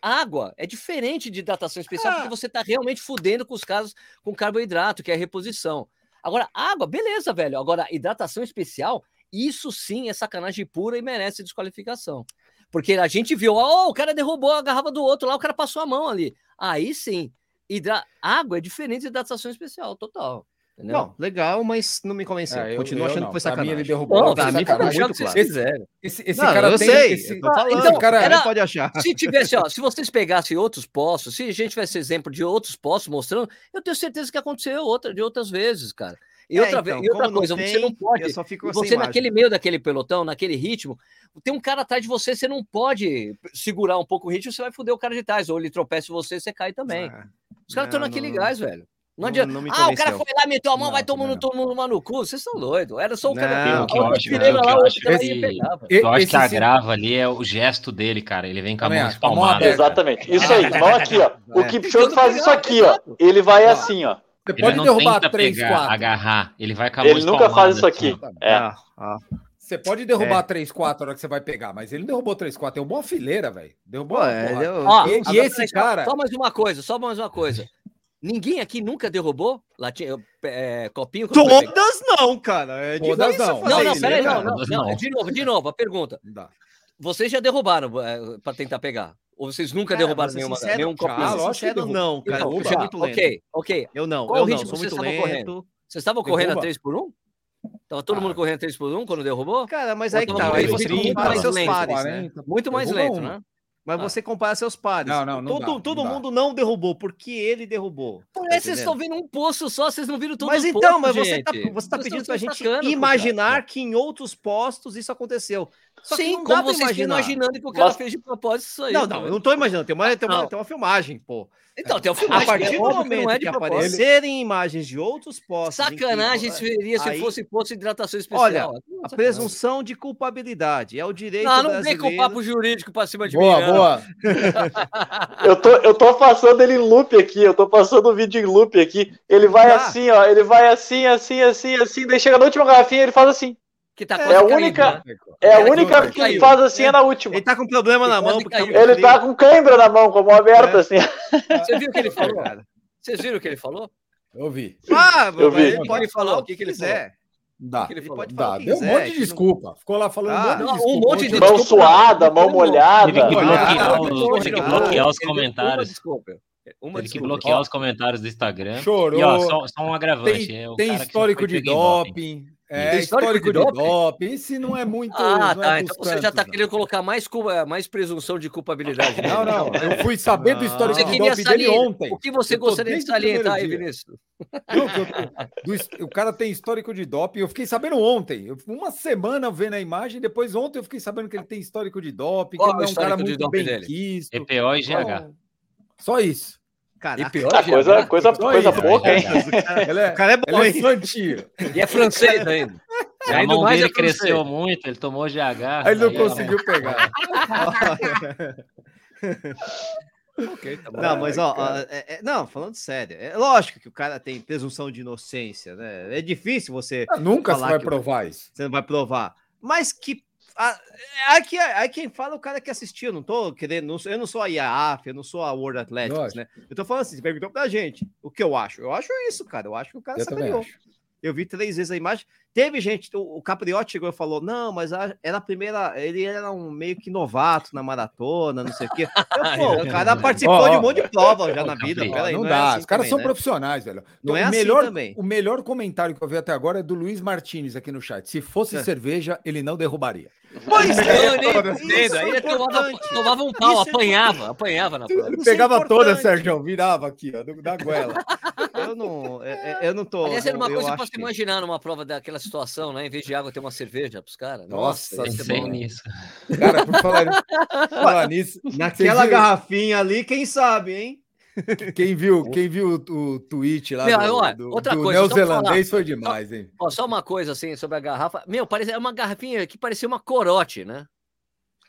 Água é diferente de hidratação especial, Ah. porque você tá realmente fudendo com os casos com carboidrato, que é a reposição. Agora, água, beleza, velho. Agora, hidratação especial, isso sim é sacanagem pura e merece desqualificação. Porque a gente viu, ó, o cara derrubou a garrafa do outro lá, o cara passou a mão ali. Aí sim, hidra... água é diferente de hidratação especial, total. Entendeu? Não, legal, mas não me convenceu. É, eu- Continuo eu achando não. que foi Pra mim, sacanagem. ele derrubou. Não, pra mim achar muito claro. quiserem. Esse, esse Não, cara eu tem. sei, esse- eu tô falando, então, o cara era- pode achar. Se tivesse, ó, se vocês pegassem outros postos, se a gente tivesse exemplo de outros postos mostrando, eu tenho certeza que aconteceu outra, de outras vezes, cara. E É, outra, então, e outra coisa, tem, você não pode. Eu só fico sem Você imagem. naquele meio daquele pelotão, naquele ritmo, tem um cara atrás de você, você não pode segurar um pouco o ritmo, você vai foder o cara de trás. Ou ele tropeça em você, você cai também. Ah, Os caras estão naquele não- gás, velho. Não não- adianta. não me ah, o cara foi lá, meteu a mão, Não, vai tomando todo mundo lá no cu. Vocês são doidos. Era só o cara. Não, que eu acho- o que lá, eu acho que-. E- Eu acho esse que a sim- grava ali é o gesto dele, cara. Ele vem com a mão espalmada. Exatamente. Isso aí, mão aqui, ó. O É. Kipchoge faz isso aqui, ó. Ele vai assim, ó. Você Ele pode não derrubar tenta 3, pegar, 4. agarrar. Ele vai com a mão Ele nunca faz isso aqui. assim. É. Ah, ah. Você pode derrubar É. 3, 4 na hora que você vai pegar, mas ele não derrubou 3, 4. Derrubou uma fileira, velho. Derrubou Pô, uma é, eu- Ó, E- e esse cara- Só mais uma coisa, só mais uma coisa. Ninguém aqui nunca derrubou latinha, é, copinho? quando foi pegar? Todas não, cara. É Todas não. fazer Não, não, peraí, né, não, cara? não, não. não. De novo, de novo, a pergunta. Não dá. Vocês já derrubaram para tentar pegar? Ou vocês nunca Cara, derrubaram nenhuma, sincero, nenhum copinho? Ah, lógico não, cara. Eu já, sou muito lento. ok, ok. Eu não, Qual eu não, ritmo sou vocês muito estavam lento. Vocês estavam correndo a Derruba. 3 por 1? Tava todo Ah. mundo correndo a 3 por 1 quando derrubou? Cara, mas aí que tá. Aí muito você mais seus pares, né? 40. Muito mais lento, né? Mas Ah. você compara seus pares. Não, não, não todo dá, não todo dá. mundo não derrubou, porque ele derrubou. Por Tá vocês estão vendo um poço só, vocês não viram todo Mas o então, poço, mas você tá, gente. você tá Vocês pedindo estão pra gente imaginar cara. que em outros postos isso aconteceu. Só que Sim, não dá como pra vocês estão imaginar. imaginando que o cara Mas- fez de propósito isso aí. Não, não, eu vendo? não tô imaginando. Tem uma, tem uma, tem uma filmagem, pô. Então, tem o A filmagem, partir é do que momento não é que de propósito. aparecerem imagens de outros postos. em que- Sacanagem seria se aí- fosse posto de hidratação especial. Olha, A presunção de culpabilidade é o direito Não, não vem brasileiro. com papo jurídico pra cima de Boa, mim. não. boa. Eu tô, eu tô passando ele em loop aqui, eu tô passando o vídeo em loop aqui. Ele vai Tá. assim, ó, ele vai assim, assim, assim, assim, daí chega na última garrafinha ele faz assim. Que tá É a caindo, única- né? É a Cara, única que que ele faz assim, é, É. na última. Ele tá com problema na Ele mão. quase Porque caiu. Ele tá com cãibra na mão, com a mão aberta, É. assim. Você viu o que ele falou? Cara. Vocês viram o que ele falou? Eu vi. Ah, Eu vi. ele pode falar O que que ele quiser. Dá. ele pode falar Dá. Deu um monte de não- desculpa. Ficou lá falando Ah, um monte de um desculpa. monte de Mão desculpa, suada, não. mão molhada. Teve que bloquear, teve que os comentários. desculpa. Uma Teve que bloquear Ó, os comentários do Instagram. Chorou. E ó, só, só um agravante. Tem, é o tem histórico de doping. doping. É, histórico histórico, de de doping? Esse não é muito. Ah, não tá. é Então você já tá não. querendo colocar mais, culpa, mais presunção de culpabilidade. Não, não. Eu fui saber do histórico Você de doping dele ontem. O que você gostaria de salientar aí. Vinícius? Eu do o cara tem histórico de doping. Eu fiquei sabendo ontem. Eu, uma semana vendo a imagem, depois ontem eu fiquei sabendo que ele tem histórico de doping, que ele é um cara histórico de muito bem dele? quisto. EPO e GH. Só isso. E Caraca. pior, Ah, coisa, GH. coisa, Só coisa isso. pouca, hein? Ele é, O cara é bom, ele é hein? santinho. E é francês ainda. A Ainda mão mais dele é cresceu muito, ele tomou GH. Aí ele não aí a conseguiu pegar. Ok, tá bom. Não, mas ó, ó, é- é- não, falando sério, é lógico que o cara tem presunção de inocência, né? É difícil você, Ah, Nunca você vai que- provar isso. você não vai provar, mas que a- é aqui, aí quem fala é o cara que assistiu, eu não tô querendo, não eu não sou a IAAF, eu não sou a World Athletics, Lógico. né? Eu tô falando assim, você perguntou pra gente o que eu acho. Eu acho isso, cara. Eu acho que o cara Eu sacaneou. Eu vi três vezes a imagem. Teve gente, o, o Capriotti chegou e falou: não, mas a- era a primeira. Ele era um meio que novato na maratona, não sei o quê. Eu, pô, o cara participou Ó, de um monte de prova já na Capri. vida. Ó, Peraí, não, não, dá, é assim os caras são né? profissionais, velho. Não o é assim melhor, também. O melhor comentário que eu vi até agora é do Luiz Martinez aqui no chat. Se fosse É. cerveja, ele não derrubaria. Pois. Isso Aí é ele tomava, tomava um pau, Isso é apanhava, apanhava na prova. Ele pegava é toda. Sérgio, virava aqui, ó, da goela. Eu não, é- é- eu não tô. Aliás, era uma eu coisa pra se imaginar numa prova daquela situação, né? Em vez de água, ter uma cerveja pros caras. Nossa ia ser Pensei bom. nisso. Cara, por falar, falar nisso, Naquela garrafinha ali, quem sabe, hein? quem viu, quem viu o, o tweet lá Meu, do, olha, do, outra do coisa, neozelandês foi demais, hein? Ó, só uma coisa assim sobre a garrafa. Meu, parece, é uma garrafinha que parecia uma corote, né?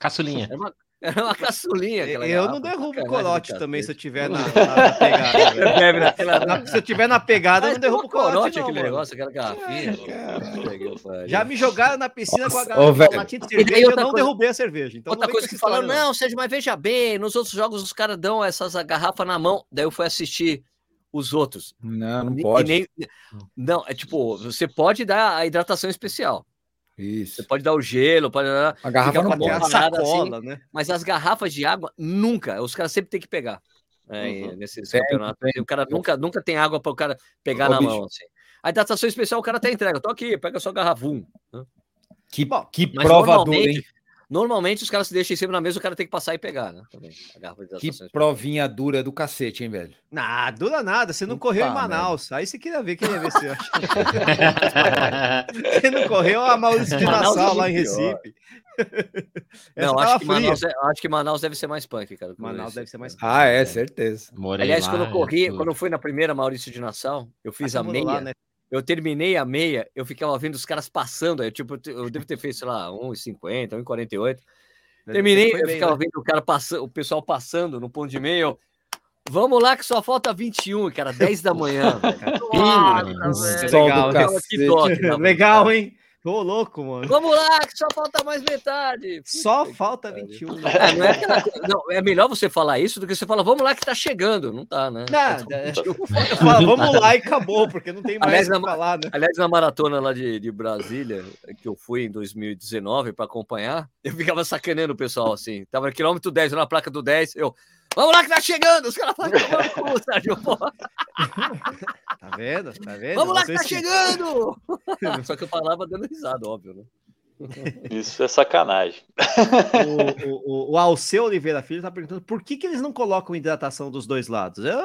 Caçulinha. Era uma, era uma caçulinha. aquela Eu garrafa. não derrubo o corote também se eu tiver na, na- na pegada. naquela- Na- se eu tiver na pegada, eu Mas não tem uma derrubo o corote, corote não, aquele mano. negócio, aquela garrafinha. Já me jogaram na piscina com a Nossa, garrafa latinha de E daí cerveja, eu outra não coisa- derrubei a cerveja. Então Outra não coisa que falaram, não, Sérgio, mas veja bem, nos outros jogos os caras dão essas garrafas na mão. Daí eu fui assistir os outros. Não, não E pode. nem- não, é tipo, você pode dar a hidratação especial. Você Isso. pode dar o gelo, pode dar, A garrafa não a pode. parada sacola, né? mas as garrafas de água nunca. Os caras sempre têm que pegar. né, Uhum. nesses Tem, campeonatos. tem. O cara nunca, nunca tem água para o cara pegar Ô, na bicho. mão. Assim. A hidratação especial o cara até entrega. Tô aqui, pega sua garrafa. um. Que, Bom, que prova dura, hein? Normalmente os caras se deixam em cima da mesa, o cara tem que passar e pegar, né? Também, Que provinha dura do cacete, hein, velho? Nah, dura nada. Você não correu em. Manaus. Aí você queria ver, queria ver se Você não correu a Maurício de é Nassau lá em. Recife. Não, acho que. Manaus, é- acho que Manaus deve ser mais punk, cara. Manaus deve ser mais Ah, é, certeza. Morei Aliás, lá, quando eu corri, tudo. quando eu fui na primeira Maurício de Nassau, eu fiz Ah, a meia. lá, né? Eu terminei a meia, eu ficava vendo os caras passando. Eu, tipo, eu devo ter feito, sei lá, 1,50, 1,48. Terminei, eu bem, ficava né? vendo o cara passando, o pessoal passando no ponto de meia. eu, Vamos lá, que só falta 21, cara, 10 da manhã. velho. Nossa, Nossa, legal, né? Legal, hein? Ô, louco, mano. Vamos lá, que só falta mais metade. Só Puta falta pariu. 21. né? É, não é, aquela não, é melhor você falar isso do que você falar, vamos lá que tá chegando. Não tá, né? Nada. é, Fala, vamos lá e acabou, porque não tem mais Aliás, o que na- falar, né? Aliás, na maratona lá de, de Brasília, que eu fui em 2019 para acompanhar, eu ficava sacaneando o pessoal assim. Tava no quilômetro 10, eu na placa do 10, eu. Vamos lá que tá chegando! Os caras falam, "Toma no cu, Sérgio, porra. Tá vendo? Tá vendo? Vamos lá que tá chegando! Só que eu falava dando risada, óbvio, né? Isso é sacanagem. o, o, o, Alceu Oliveira Filho tá perguntando por que, que eles não colocam hidratação dos dois lados. Eu,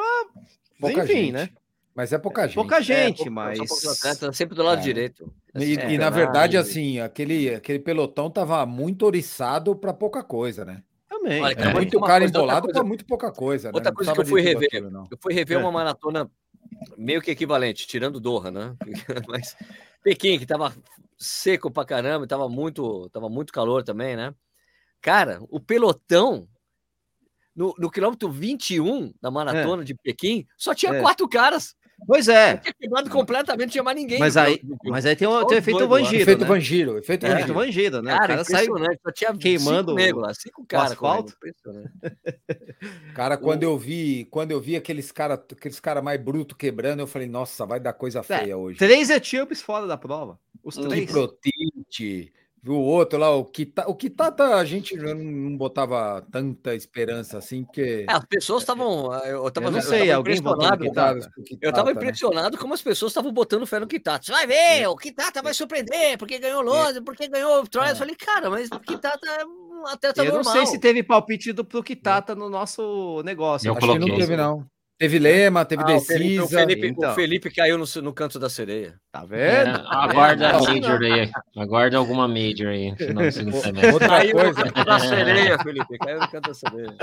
Pouca enfim, gente. né? Mas é pouca gente. Pouca gente, pouco- mas. poucos sempre do lado É. direito. E, É, e, na verdade, assim, aquele, aquele pelotão tava muito oriçado para pouca coisa, né? Também. Olha, É muito cara coisa, embolado coisa- para muito pouca coisa. né? outra Não coisa que eu fui tudo rever. Eu fui rever É. uma maratona meio que equivalente, tirando Doha, né? Mas Pequim, que tava seco pra caramba, tava muito, tava muito calor também, né? Cara, o pelotão no, no quilômetro 21 da maratona de Pequim só tinha É. quatro caras. Pois é. Tinha quebrado completamente, não tinha mais ninguém. Mas aí, quilômetro 21. mas aí tem o, tem o efeito. Vangido. Efeito né? Vangiro, efeito É, Vangiro. Vangido, né? Cara, o cara sai. impressionante. Só tinha queimando cinco negros lá, cinco caras correndo. asfalto. Cara, quando eu vi, quando eu vi aqueles cara, aqueles cara mais bruto quebrando, eu falei, nossa, vai dar coisa feia hoje. Três etíopes fora da prova. Os três. Kiprotite, viu o outro lá, o Kita, o Kitata, a gente já não, não botava tanta esperança assim, porque É, as pessoas estavam. Eu tava, Eu não eu sei, tava alguém no impressionado. Kitata? Pro Eu tava Kitata, né? impressionado como as pessoas estavam botando fé no Kitata. Você vai ver, o Kitata vai surpreender, porque ganhou Londres, porque ganhou o Troia. Eu falei, cara, mas o Kitata é um atleta Eu não normal. sei se teve palpite do pro Kitata no nosso negócio. Eu Acho que não teve, não. Teve lema, teve Ah, o Felipe, o decisa. Felipe, então. o Felipe caiu no, no canto da sereia. Tá É, vendo? aguarda a Tá vendo? Major aí. Aguarda alguma Major aí no final do. Outra Caiu no coisa, canto da sereia, Felipe. Caiu no canto da sereia.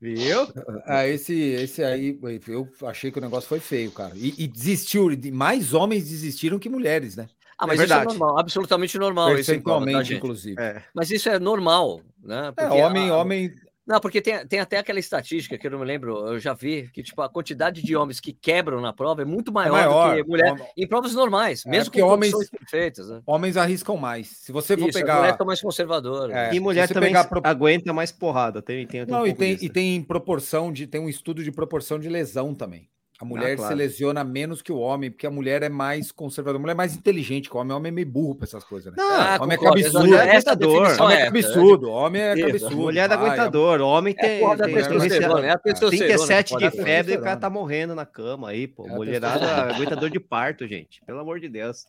Viu? ah, esse, esse aí, eu achei que o negócio foi feio, cara. E, e desistiu, mais homens desistiram que mulheres, né? Ah, mas É isso é normal, absolutamente normal. Isso tá, Percentualmente, gente? inclusive. É. Mas isso é normal, né? É, Porque homem, a- homem. Não, porque tem, tem até aquela estatística que eu não me lembro, eu já vi, que tipo, a quantidade de homens que quebram na prova é muito maior, maior. do que mulher Hom- em provas normais, É, mesmo com homens- perfeitas. Né? Homens arriscam mais. Se você for Isso, as pegar. mulheres estão mais conservadoras. É, E mulher também pegar pro- aguenta mais porrada. Tem, tem, tem um Não, e pouco tem, disso, e tem proporção de. Tem um estudo de proporção de lesão também. A mulher se claro. lesiona menos que o homem, porque a mulher é mais conservadora. A mulher é mais inteligente que o homem. O homem é meio burro para essas coisas, né? Ah, homem é concordo, cabeçudo. essa- essa Aguentador. definição homem é é cabeçudo. Homem é cabeçudo. Mulher é aguentador, homem É a tem, tem, é a. 37 que de febre e o cara tá morrendo na cama aí, pô. É a Mulherada aguentador de parto, gente. Pelo amor de Deus.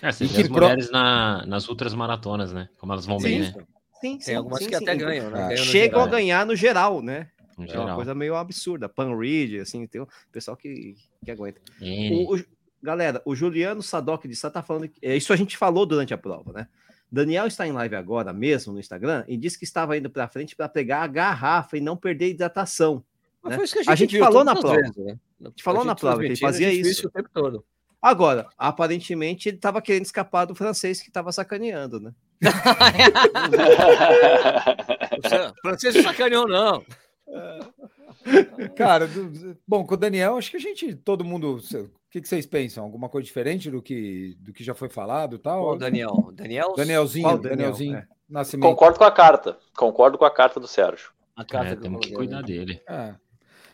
É, você E vê que as pro- mulheres na, nas outras maratonas, né? Como elas vão bem, né? Sim, Tem algumas que até ganham, né? Ah, Ganham Chegam a geral. ganhar no geral, né? É uma geral. coisa meio absurda. Pan Reed, assim, tem o pessoal que, que aguenta. O- o- galera, o Juliano Sadoc de Sá tá falando que. é, Isso a gente falou durante a prova, né? Daniel está em live agora mesmo no Instagram e disse que estava indo para frente para pegar a garrafa e não perder hidratação. Mas né? foi isso que A gente viu falou na prova. vezes, né? A gente falou na prova que ele a fazia gente viu isso. o tempo todo. Agora, aparentemente, ele estava querendo escapar do francês que estava sacaneando, né? O francês não sacaneou, não. Cara, do- bom, com o Daniel, acho que a gente, todo mundo. O que, que vocês pensam? Alguma coisa diferente do que, do que já foi falado e tal? Daniel. Daniel, Danielzinho, Qual Daniel? Danielzinho, É. Nascimento. Concordo com a carta. Concordo com a carta do Sérgio. a carta É, que temos eu que cuidar né? dele. É.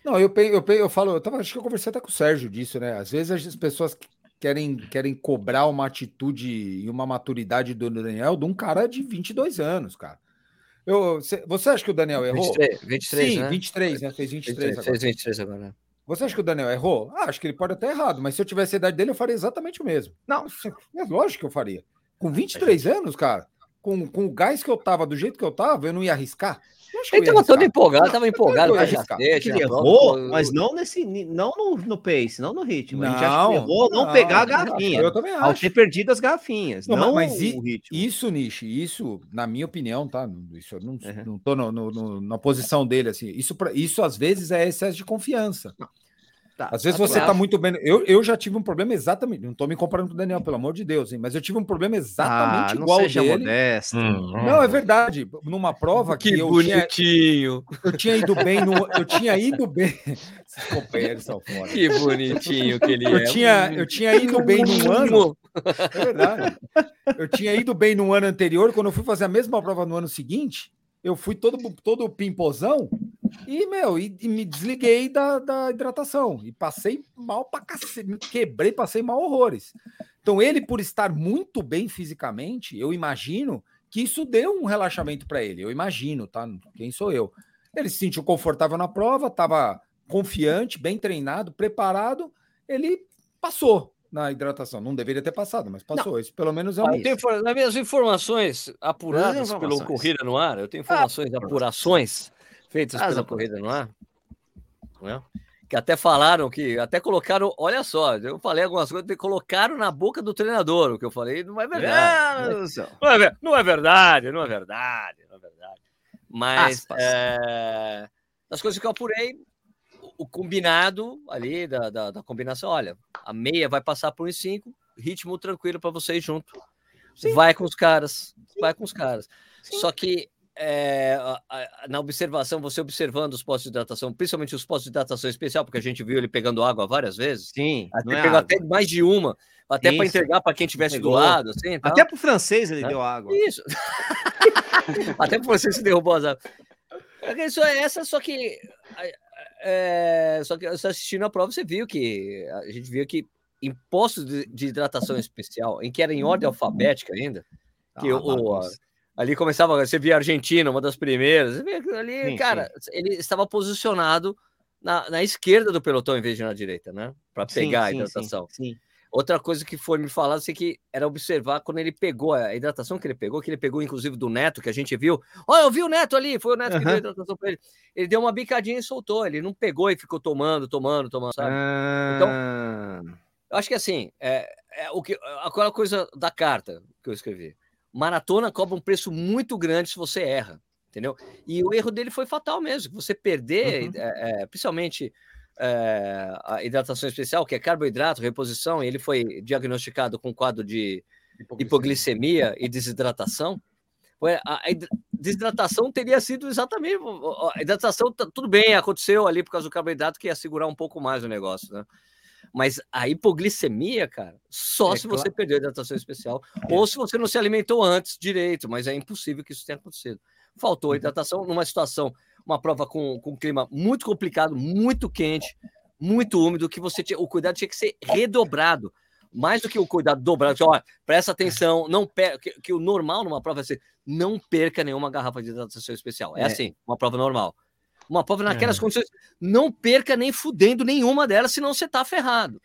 Não, eu, pe- eu, pe- eu falo, eu tava, acho que eu conversei até com o Sérgio disso, né? Às vezes as pessoas querem, querem cobrar uma atitude e uma maturidade do Daniel de um cara de 22 anos, cara. Eu, cê- você acha que o Daniel errou? 23, 23 Sim, né? 23, né? Fez 23 agora. Fez 23 agora. né? Você acha que o Daniel errou? Ah, acho que ele pode até errado, mas se eu tivesse a idade dele, eu faria exatamente o mesmo. Não, é lógico que eu faria. Com 23 anos, cara, com, com o gás que eu tava, do jeito que eu tava, eu não ia arriscar? Ele tava todo empolgado, tava empolgado cacete. Ele errou, mas não nesse, não no, no pace, não no ritmo. a gente acha Não, que errou não, pegar a garrafinha. Eu também Ao acho. ter perdido as garrafinhas, Não, não, mas i- o ritmo. Isso, Nishi, isso, na minha opinião, tá? Isso eu não, Uhum. não tô no- no- no- na posição dele, assim. Isso, isso às vezes é excesso de confiança. Tá, Às vezes tá você tá claro. muito bem. Eu, eu já tive um problema exatamente. Não tô me comparando com o Daniel, pelo amor de Deus, hein, mas eu tive um problema exatamente ah, não igual seja dele. modesto. Hum, Não, é verdade. Numa prova que, Que eu, tinha, bonitinho. eu tinha ido bem no. Eu tinha ido bem. Esses companheiros são fora. Que bonitinho que ele é. Eu tinha, eu tinha ido bem num ano. É verdade. Eu tinha ido bem no ano anterior, quando eu fui fazer a mesma prova no ano seguinte, eu fui todo, todo pimpozão e, meu, e, e me desliguei da, da hidratação. E passei mal pra cacete, me quebrei, passei mal horrores. Então, ele, por estar muito bem fisicamente, eu imagino que isso deu um relaxamento para ele. Eu imagino, tá? Quem sou eu? Ele se sentiu confortável na prova, estava confiante, bem treinado, preparado. Ele passou na hidratação. Não deveria ter passado, mas passou. Isso pelo menos é um. Eu tenho, nas minhas informações apuradas As pelo informações. Corrida no Ar, eu tenho informações, apurações feitas As pela apurações. Corrida no Ar, né? que até falaram que, até colocaram, olha só, eu falei algumas coisas, colocaram na boca do treinador, o que eu falei não é verdade. Né? Não é, não é verdade, não é verdade, não é verdade. Mas é, das coisas que eu apurei, o, combinado ali da, da, da combinação, olha, a meia vai passar por uns 5, ritmo tranquilo para vocês junto. Vai com os caras, vai com os caras. Só que é, a- a- na observação, você observando os postos de hidratação, principalmente os postos de hidratação especial, porque a gente viu ele pegando água várias vezes. Sim, Até é pegou água. até mais de uma, até para entregar para quem tivesse do Pegou. lado, assim. Até pro francês ele Né? deu água. Isso. Até por você se derrubou as águas. É Isso é essa, só que. É, só que você assistindo a prova, você viu que. A gente viu que em postos de, de hidratação especial, em que era em ordem alfabética ainda, que Ah, o- o. ali começava. Você via a Argentina, uma das primeiras. Ali, Sim, cara, ele estava posicionado na, na esquerda do pelotão em vez de na direita, né? Para Sim, pegar a sim, sim, hidratação. sim. Outra coisa que foi me falado assim, que era observar quando ele pegou a hidratação que ele pegou, que ele pegou inclusive do Neto, que a gente viu. Olha, eu vi o Neto ali, foi o Neto que deu a hidratação para ele. Ele deu uma bicadinha e soltou, ele não pegou e ficou tomando, tomando, tomando, sabe? Ah, Eu acho que assim, é, é o que, aquela coisa da carta que eu escrevi. Maratona cobra um preço muito grande se você erra, entendeu? E o erro dele foi fatal mesmo. Você perder, Uhum. é, é, principalmente é, a hidratação especial, que é carboidrato, reposição, e ele foi diagnosticado com quadro de hipoglicemia e desidratação. A a desidratação teria sido exatamente. A hidratação, tá- tudo bem, aconteceu ali por causa do carboidrato, que ia segurar um pouco mais o negócio, né? Mas a hipoglicemia, cara, só É se você claro. perdeu a hidratação especial ou se você não se alimentou antes direito, mas é impossível que isso tenha acontecido. Faltou hidratação numa situação, uma prova com, com um clima muito complicado, muito quente, muito úmido, que você tinha, o cuidado tinha que ser redobrado. Mais do que o cuidado dobrado, que, ó, presta atenção, não per, que, que o normal numa prova é assim, não perca nenhuma garrafa de hidratação especial. É, É. assim, uma prova normal. Uma prova naquelas É. condições, não perca nem fudendo nenhuma delas, senão você tá ferrado.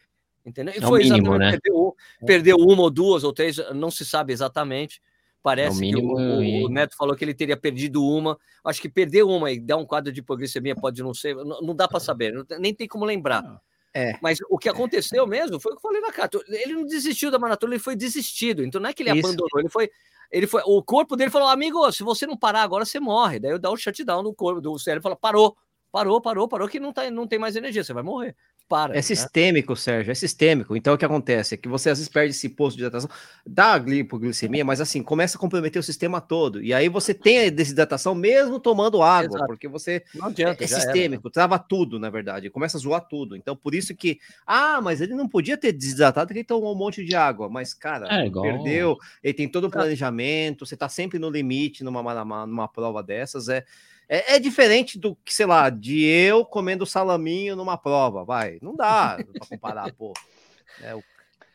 Entendeu? E É o mínimo, né? perdeu, perdeu uma ou duas ou três, não se sabe exatamente. Parece É o mínimo que o, o- e- o Neto falou que ele teria perdido uma. Acho que perder uma e dar um quadro de hipoglicemia pode não ser, não, não dá para saber, não nem tem como lembrar. É. Mas o que aconteceu mesmo foi o que eu falei na carta. Ele não desistiu da maratona, ele foi desistido. Então não é que ele Isso. abandonou, ele foi. Ele foi, o corpo dele falou, amigo, se você não parar agora, você morre. Daí eu dá o shutdown no corpo do cérebro fala, parou, parou, parou, parou, que não, tá, não tem mais energia, você vai morrer. Para. É né? sistêmico, Sérgio, é sistêmico. Então o que acontece é que você às vezes perde esse posto de hidratação, dá a hipoglicemia, mas assim, começa a comprometer o sistema todo. E aí você tem a desidratação mesmo tomando água, Exato. porque você Não adianta. é era. sistêmico, trava tudo, na verdade, começa a zoar tudo. Então por isso que, ah, mas ele não podia ter desidratado porque ele tomou um monte de água. Mas, cara, É igual- perdeu, ele tem todo o planejamento, você tá sempre no limite numa, numa, numa prova dessas. É, é, é diferente do que, sei lá, de eu comendo salaminho numa prova, vai. Não dá pra comparar, pô. É, o-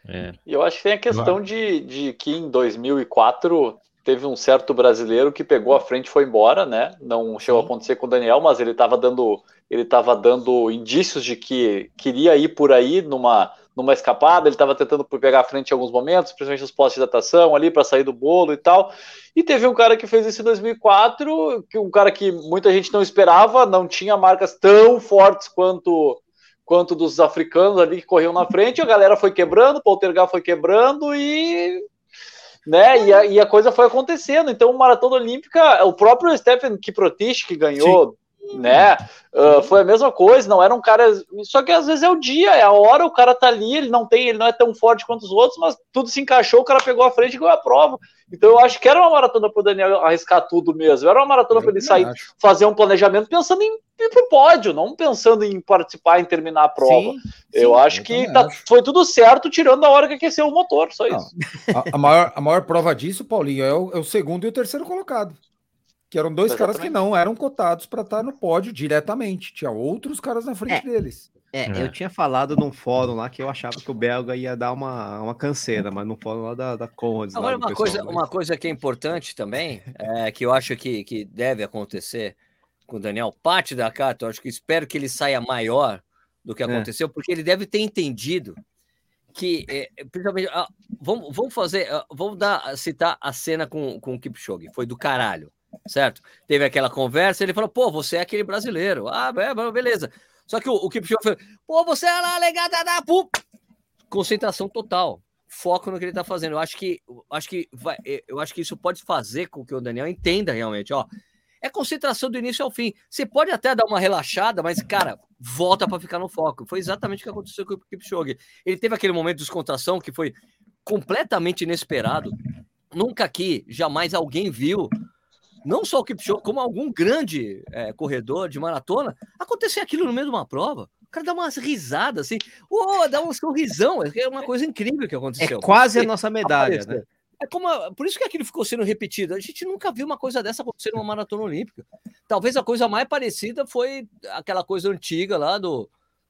É. E eu acho que tem a questão de, de que em 2004 teve um certo brasileiro que pegou a frente e foi embora, né? Não chegou a acontecer com o Daniel, mas ele estava dando ele estava dando indícios de que queria ir por aí numa numa escapada, ele estava tentando pegar a frente em alguns momentos, principalmente nos postos de hidratação ali para sair do bolo e tal. E teve um cara que fez isso em 2004, que um cara que muita gente não esperava, não tinha marcas tão fortes quanto quanto dos africanos ali que corriam na frente, a galera foi quebrando, o foi quebrando e né, e a, e a coisa foi acontecendo. Então, Maratona Olímpica, o próprio Stephen Kiprotich que ganhou, né, uh, foi a mesma coisa, não era um cara, só que às vezes é o dia, é a hora, o cara tá ali, ele não tem, ele não é tão forte quanto os outros, mas tudo se encaixou, o cara pegou a frente e ganhou a prova. Então, eu acho que era uma maratona pro Daniel arriscar tudo mesmo, era uma maratona para ele sair acho. fazer um planejamento pensando em ir pro pódio, não pensando em participar, em terminar a prova. Sim, eu sim, acho eu que tá- acho. foi tudo certo, tirando a hora que aqueceu o motor, só Não. isso. A, a maior, a maior prova disso, Paulinho, é o, é o segundo e o terceiro colocado. Que eram dois caras que Exatamente. não eram cotados para estar no pódio diretamente. Tinha outros caras na frente deles. É, É. eu tinha falado num fórum lá que eu achava que o belga ia dar uma, uma canseira, mas no fórum lá da, da Conrads. Agora, uma coisa, uma coisa que é importante também, é, que eu acho que, que deve acontecer com o Daniel, parte da carta, eu acho que espero que ele saia maior do que É. aconteceu, porque ele deve ter entendido que, é, principalmente, ah, vamos, vamos fazer, ah, vamos dar, citar a cena com, com o Kipchoge, foi do caralho, certo? Teve aquela conversa, ele falou, pô, você é aquele brasileiro, ah, é, beleza. Só que o, o Kipchoge pô, você é lá, legada da pu... Concentração total foco no que ele tá fazendo. Eu acho que, acho que, vai, eh, eu acho que isso pode fazer com que o Daniel entenda realmente, ó. É concentração do início ao fim. Você pode até dar uma relaxada, mas, cara, volta para ficar no foco. Foi exatamente o que aconteceu com o Kipchoge. Ele teve aquele momento de descontração que foi completamente inesperado. Nunca aqui, jamais alguém viu, não só o Kipchoge, como algum grande eh, corredor de maratona, acontecer aquilo no meio de uma prova. O cara dá umas risadas assim, oh, dá um sorrisão. É uma coisa incrível que É aconteceu. quase a nossa medalha, né? É como a- por isso que aquilo ficou sendo repetido. A gente nunca viu uma coisa dessa acontecer numa maratona olímpica. Talvez a coisa mais parecida foi aquela coisa antiga lá do,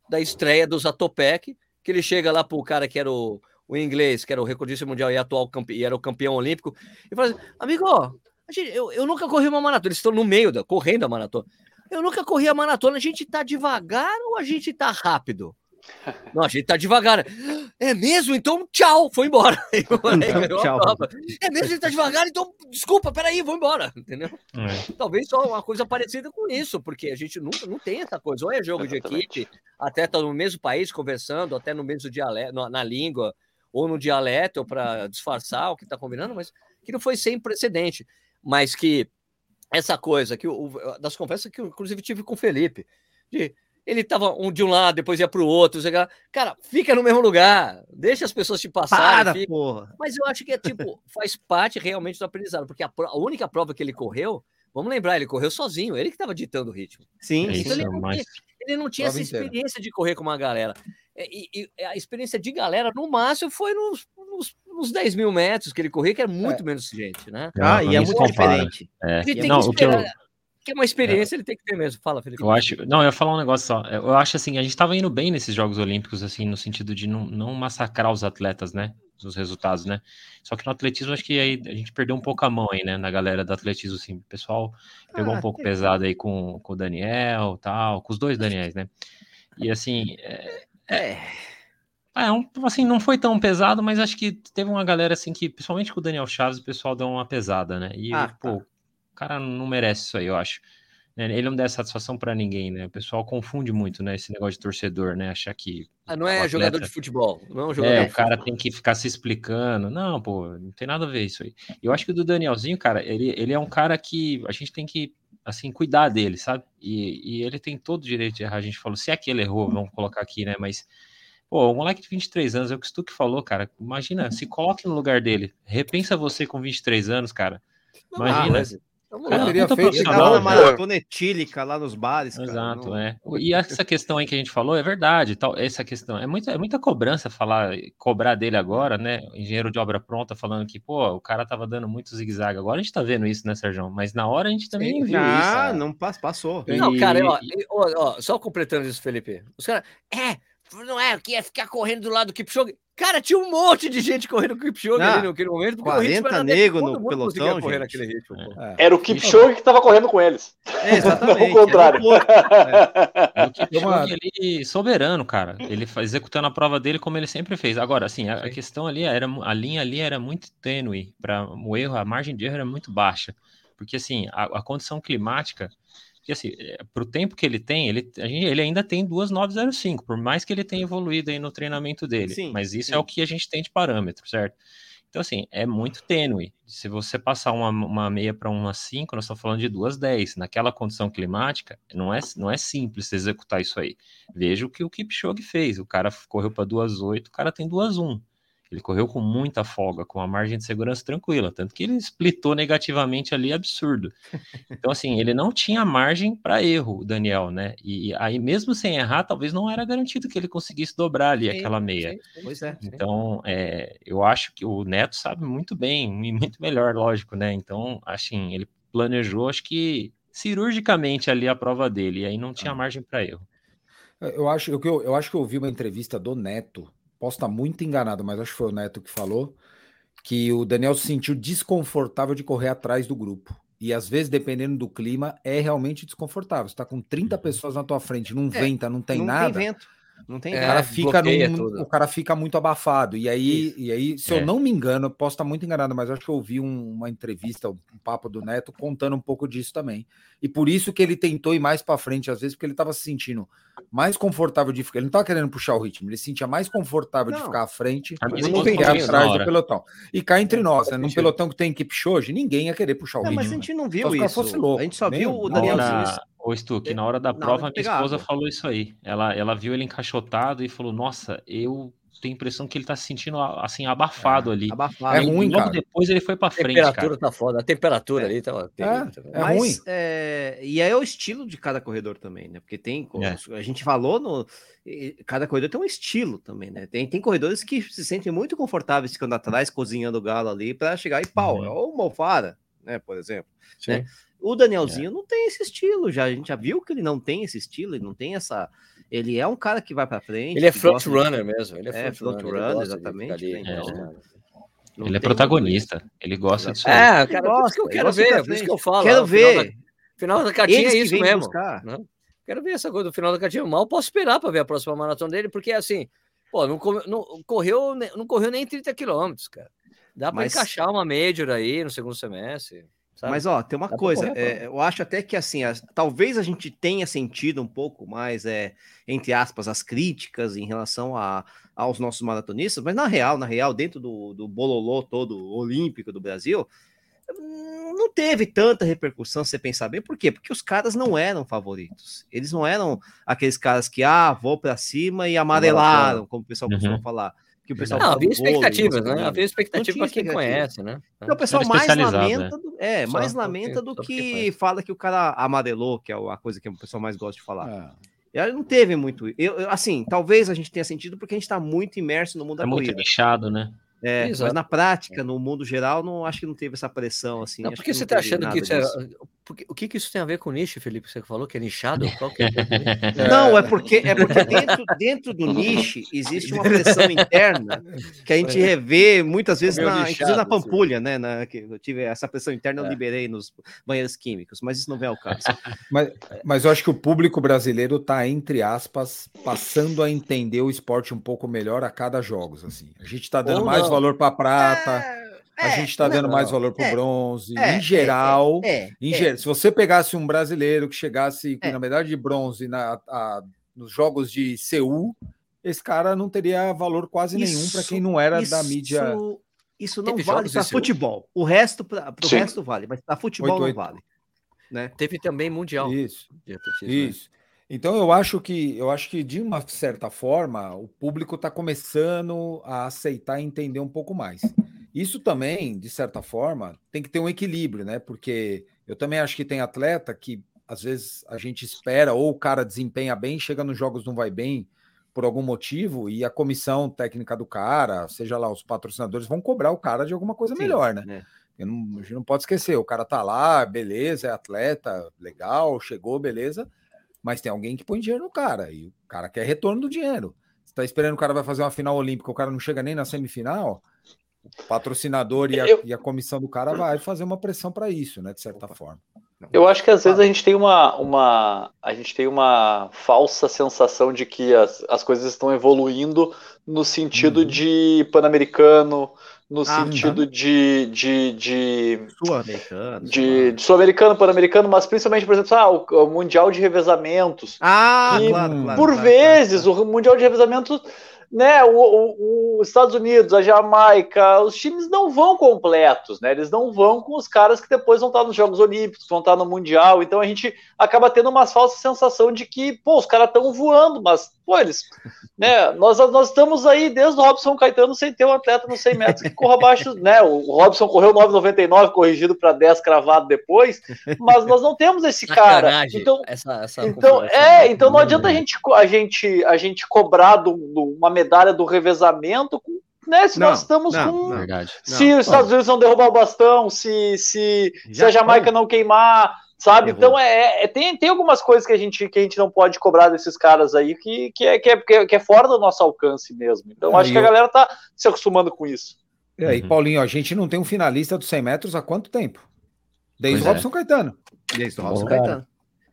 da estreia do Zatopek, que ele chega lá pro cara que era o, o inglês, que era o recordista mundial e atual campe, e era o campeão olímpico, e fala assim, amigo, eu, eu nunca corri uma maratona. Eles estão no meio da correndo a maratona. Eu nunca corri a maratona. A gente tá devagar ou a gente tá rápido? Não, a gente tá devagar. É mesmo? Então, tchau, foi embora. Então, tchau. É mesmo, a gente tá devagar, então, desculpa, peraí, vou embora. Entendeu? É. Talvez só uma coisa parecida com isso, porque a gente nunca não tem essa coisa. Ou é jogo de equipe, até tá no mesmo país conversando, até no mesmo dialeto, na, na língua, ou no dialeto, para disfarçar o que tá combinando, mas que não foi sem precedente. Mas que essa coisa que o, das conversas que eu, inclusive tive com o Felipe, de ele tava um de um lado, depois ia para o outro, lá. cara, fica no mesmo lugar, deixa as pessoas te passarem, Para, mas eu acho que é tipo, faz parte realmente do aprendizado, porque a, a única prova que ele correu, vamos lembrar, ele correu sozinho, ele que estava ditando o ritmo. Sim, É isso, ele não mas Ele não tinha essa Prova inteira. experiência de correr com uma galera. E, e- e a experiência de galera, no máximo, foi nos, nos 10 mil metros que ele corria, que era muito menos gente, né? Ah, e é muito compara. diferente. É. Gente tem Não, que o que eu, esperar. Que é uma experiência, ele tem que ter mesmo. Fala, Felipe. eu acho. Não, eu ia falar um negócio só. Eu acho assim, a gente tava indo bem nesses Jogos Olímpicos, assim, no sentido de não, não massacrar os atletas, né? Os resultados, né? Só que no atletismo, acho que aí a gente perdeu um pouco a mão aí, né? Na galera do atletismo, assim. O pessoal pegou Ah, um pouco pesado aí com, com o Daniel tal, com os dois Daniels, né? E assim, é, É. É, um, assim, não foi tão pesado, mas acho que teve uma galera assim que, principalmente com o Daniel Chaves, o pessoal deu uma pesada, né? E, Ah, pô, tá. o cara não merece isso aí, eu acho. Né, Ele não dá satisfação pra ninguém, né? O pessoal confunde muito, né? Esse negócio de torcedor, né? Achar que Ah, não é jogador atleta- de futebol. Não é um jogador É, o cara futebol. tem que ficar se explicando. Não, pô, não tem nada a ver isso aí. Eu acho que o do Danielzinho, cara, ele, ele é um cara que a gente tem que, assim, cuidar dele, sabe? E, e ele tem todo o direito de errar. A gente falou, se é que ele errou, vamos colocar aqui, né? Mas, pô, o moleque de 23 anos, é o que o Stuck falou, cara. Imagina, se coloque no lugar dele. Repensa você com 23 anos, cara. Imagina. mas- Vamos Cara, lá. teria puta feito tava na velho. maratona etílica lá nos bares, cara. Exato, não- é. E essa questão aí que a gente falou é verdade, tal, essa questão é muita, é muita cobrança falar, cobrar dele agora, né? Engenheiro de obra pronta falando que, pô, o cara tava dando muito zigue-zague. Agora a gente tá vendo isso, né, Sérgio? Mas na hora a gente também Sim. viu Ah, isso. não pass- passou. Não, E- cara, ó, ó, ó, só completando isso, Felipe. Os caras, é, não é que ia ficar correndo do lado do Kipchoge. Cara, tinha um monte de gente correndo com o Kipchoge Ah, ali naquele momento. porque o 40 ritmo era dele, nego todo no pelotão, correr gente. ritmo. É. Era o Kipchoge que tava correndo com eles. É, exatamente. Não o contrário. E o Kipchoge, uma- ele soberano, cara. Ele executando a prova dele como ele sempre fez. Agora, assim, a, a questão ali era a linha ali era muito tênue para o erro, a margem de erro era muito baixa, porque assim a, a condição climática, que assim, para o tempo que ele tem, ele, gente- ele ainda tem 2.905, por mais que ele tenha evoluído aí no treinamento dele. Sim, mas isso sim. é o que a gente tem de parâmetro, certo? Então, assim, é muito tênue. Se você passar uma, uma meia para uma 5, nós estamos falando de duas 10. Naquela condição climática, não é, não é simples executar isso aí. Veja o que o Kipchoge fez. O cara correu para duas 8, o cara tem duas 1. Ele correu com muita folga, com uma margem de segurança tranquila, tanto que ele splitou negativamente ali, absurdo. Então, assim, ele não tinha margem para erro, o Daniel, né? E aí, mesmo sem errar, talvez não era garantido que ele conseguisse dobrar ali Sim, aquela meia. sim, sim, Pois é. Então, é, eu acho que o Neto sabe muito bem, e muito melhor, lógico, né? Então, assim, ele planejou, acho que cirurgicamente ali a prova dele, e aí não tinha margem para erro. Eu acho, eu, eu, eu acho que eu ouvi uma entrevista do Neto, posso estar muito enganado, mas acho que foi o Neto que falou, que o Daniel se sentiu desconfortável de correr atrás do grupo. E às vezes, dependendo do clima, é realmente desconfortável. Você tá com 30 pessoas na tua frente, não É, venta, não tem não nada. tem vento. Não tem É, cara, fica num- o cara fica muito abafado. E aí, e aí se É. eu não me engano, eu posso estar muito enganado, mas acho que eu ouvi um- uma entrevista, um papo do Neto, contando um pouco disso também. E por isso que ele tentou ir mais para frente, às vezes, porque ele estava se sentindo mais confortável de ficar. Ele não estava querendo puxar o ritmo, ele se sentia mais confortável de Não. ficar à frente do falou isso atrás do pelotão. E cá entre nós, né? Num pelotão que tem Kipchoge, ninguém ia querer puxar o Não, mas a ritmo. gente não viu cara isso. A gente só Nem viu o- o Na Danielzinho. hora, ô Stuck, na hora da na hora prova, de minha pegar esposa água. falou isso aí. Ela, ela viu ele encaixotado e falou: Nossa, eu tenho a impressão que ele tá se sentindo assim, abafado ali. Abafado. É E ruim, logo cara. depois ele foi pra A frente, temperatura cara. tá foda. A temperatura ali tava terrível também. É Mas, ruim. é, e aí é o estilo de cada corredor também, né? Porque tem. É. A gente falou no. Cada corredor tem um estilo também, né? Tem, tem corredores que se sentem muito confortáveis ficando atrás, cozinhando o galo ali para chegar e pau. Uhum. É o Mofara, né? Por exemplo. Sim. né? O Danielzinho não tem esse estilo já. A gente já viu que ele não tem esse estilo, ele não tem essa. Ele é um cara que vai para frente. Ele é front gosta de- runner mesmo. Ele é, É, front front runner, runner, gosta exatamente, ali, né? então, Então, cara. não Ele é protagonista. Ele gosta disso. aí. É, cara, por isso que eu gosta, quero gosta ver, pra por isso que eu falo. Quero ó, no final ver. da- Final da cartinha Eles é isso mesmo. buscar. né? Quero ver essa coisa do final da cartinha. Mal posso esperar para ver a próxima maratona dele, porque assim, pô, não, não correu, não correu nem 30 quilômetros, cara. Dá para Mas- encaixar uma major aí no segundo semestre. Sabe? Mas ó, tem uma Dá coisa, é, eu acho até que assim, as- talvez a gente tenha sentido um pouco mais, é, entre aspas, as críticas em relação a, aos nossos maratonistas, mas na real, na real, dentro do, do bololô todo olímpico do Brasil, hum, não teve tanta repercussão, se você pensar bem, por quê? Porque os caras não eram favoritos, eles não eram aqueles caras que, ah, vou pra cima e amarelaram, como o pessoal costuma Uhum. falar. Que o pessoal Não, havia bolo, expectativas, né? Havia expectativa para quem conhece, né? então o pessoal mais lamenta, do- é, Só mais porque- lamenta do que fala que o cara amarelou, que é a coisa que o pessoal mais gosta de falar. É. E aí não teve muito. Eu, eu- assim, talvez a gente tenha sentido porque a gente está muito imerso no mundo É da muito corrida. nichado, né? É, mas Exato. na prática, no mundo geral, não acho que não teve essa pressão assim. Não, porque que você tá teve achando que isso é... porque, o que, que isso tem a ver com nicho, Felipe? Você falou que é nichado? Qual que é? Não, é porque, é porque dentro, dentro do niche existe uma pressão interna que a gente revê muitas vezes, Meio na, nichado, inclusive na assim. Pampulha, né? Na, que eu tive essa pressão interna, eu É. liberei nos banheiros químicos, mas isso não vem ao caso. Mas, mas eu acho que o público brasileiro está, entre aspas, passando a entender o esporte um pouco melhor a cada jogos. Assim. A gente está dando Ou mais não. valor para prata, a gente está dando mais valor para o é, bronze. é, em geral, É, em é. ge- se você pegasse um brasileiro que chegasse É. na medalha de bronze na, a- nos jogos de Seul, esse cara não teria valor quase nenhum para Isso- quem não era da isso- mídia. Isso não Teve vale para futebol. O resto, para o resto vale, mas para futebol Oito, oito. não vale. Né? Teve também Mundial. Isso. né? Isso. Então eu acho que eu acho que de uma certa forma o público está começando a aceitar e entender um pouco mais. Isso também, de certa forma, tem que ter um equilíbrio, né? Porque eu também acho que tem atleta que às vezes a gente espera ou o cara desempenha bem, chega nos jogos não vai bem por algum motivo e a comissão técnica do cara, seja lá os patrocinadores vão cobrar o cara de alguma coisa Sim, melhor, né? né? Não, a gente não pode esquecer, o cara tá lá, beleza, é atleta, legal, chegou, beleza, mas tem alguém que põe dinheiro no cara e o cara quer retorno do dinheiro. Você tá esperando o cara vai fazer uma final olímpica, o cara não chega nem na semifinal, o patrocinador e a, Eu- e a comissão do cara vai fazer uma pressão para isso, né, de certa forma. Eu acho que às vezes a gente tem uma, uma, a gente tem uma falsa sensação de que as, as coisas estão evoluindo no sentido Uhum. de pan-americano, no Ah, sentido de, de, de, Sul-americano. de, de sul-americano, pan-americano, mas principalmente, por exemplo, ah, o, o mundial de revezamentos. Ah, E, claro, claro. Por claro, vezes, claro, o mundial de revezamentos, né, os Estados Unidos, a Jamaica, os times não vão completos, né? Eles não vão com os caras que depois vão estar nos Jogos Olímpicos, vão estar no Mundial. Então a gente acaba tendo uma falsa sensação de que, pô, os caras estão voando, mas, pô, eles, né? Nós, nós estamos aí desde o Robson Caetano sem ter um atleta nos 100 metros que corra abaixo, né? O Robson correu 9,99, corrigido para 10 cravado depois, mas nós não temos esse cara. Então, essa, essa então, comparação. é, então não adianta a gente, a gente, a gente cobrar do, do- uma medalha do revezamento, com- né? Se Não, nós estamos não, com. não. Verdade. Se os Estados Unidos não derrubar o bastão, se, se, se a Jamaica não queimar, sabe? Derruba. Então é, é- tem, tem algumas coisas que a gente, que a gente não pode cobrar desses caras aí que, que, é, que, é, que é- é fora do nosso alcance mesmo. Então Ah, acho e que a galera tá se acostumando com isso. E aí, Uhum. Paulinho, a gente não tem um finalista dos 100 metros há quanto tempo? Desde Pois o é. Robson Caetano. Desde o Bom, Robson cara.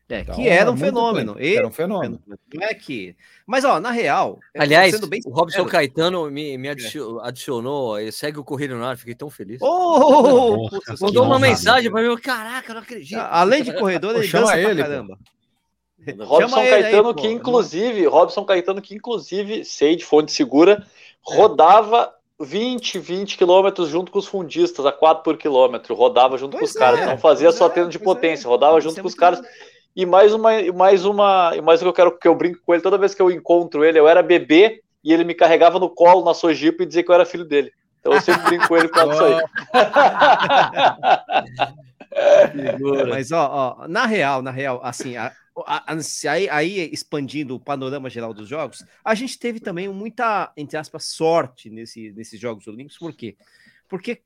É, Então, que era um fenômeno. E- Era um fenômeno. Não é que. Mas, ó, na real. é, Aliás, sendo bem o Robson Caetano me, me adicio- adicionou, ele segue o Correio no ar, fiquei tão feliz. Oh, que Mandou uma honra, mensagem pra mim, caraca, eu não acredito. Além de corredor, ele chama dança ele, pô. caramba. Robson ele aí, Caetano, pô. que inclusive, Robson Caetano, que inclusive, sei de fonte segura, rodava 20, 20 quilômetros junto com os fundistas, a 4 por quilômetro, rodava junto com Pois os caras, é, não fazia só é, treino de pois é. potência, rodava junto é com os caras. bom. E mais uma, mais uma, mais que eu quero que eu brinco com ele toda vez que eu encontro ele, eu era bebê e ele me carregava no colo na Sojipa e dizia que eu era filho dele. Então eu sempre brinco com ele causa disso aí. Mas, ó, ó, na real, na real, assim, a- a- a- aí, aí expandindo o panorama geral dos jogos, a gente teve também muita, entre aspas, sorte nesse, nesses Jogos Olímpicos, por quê? Porque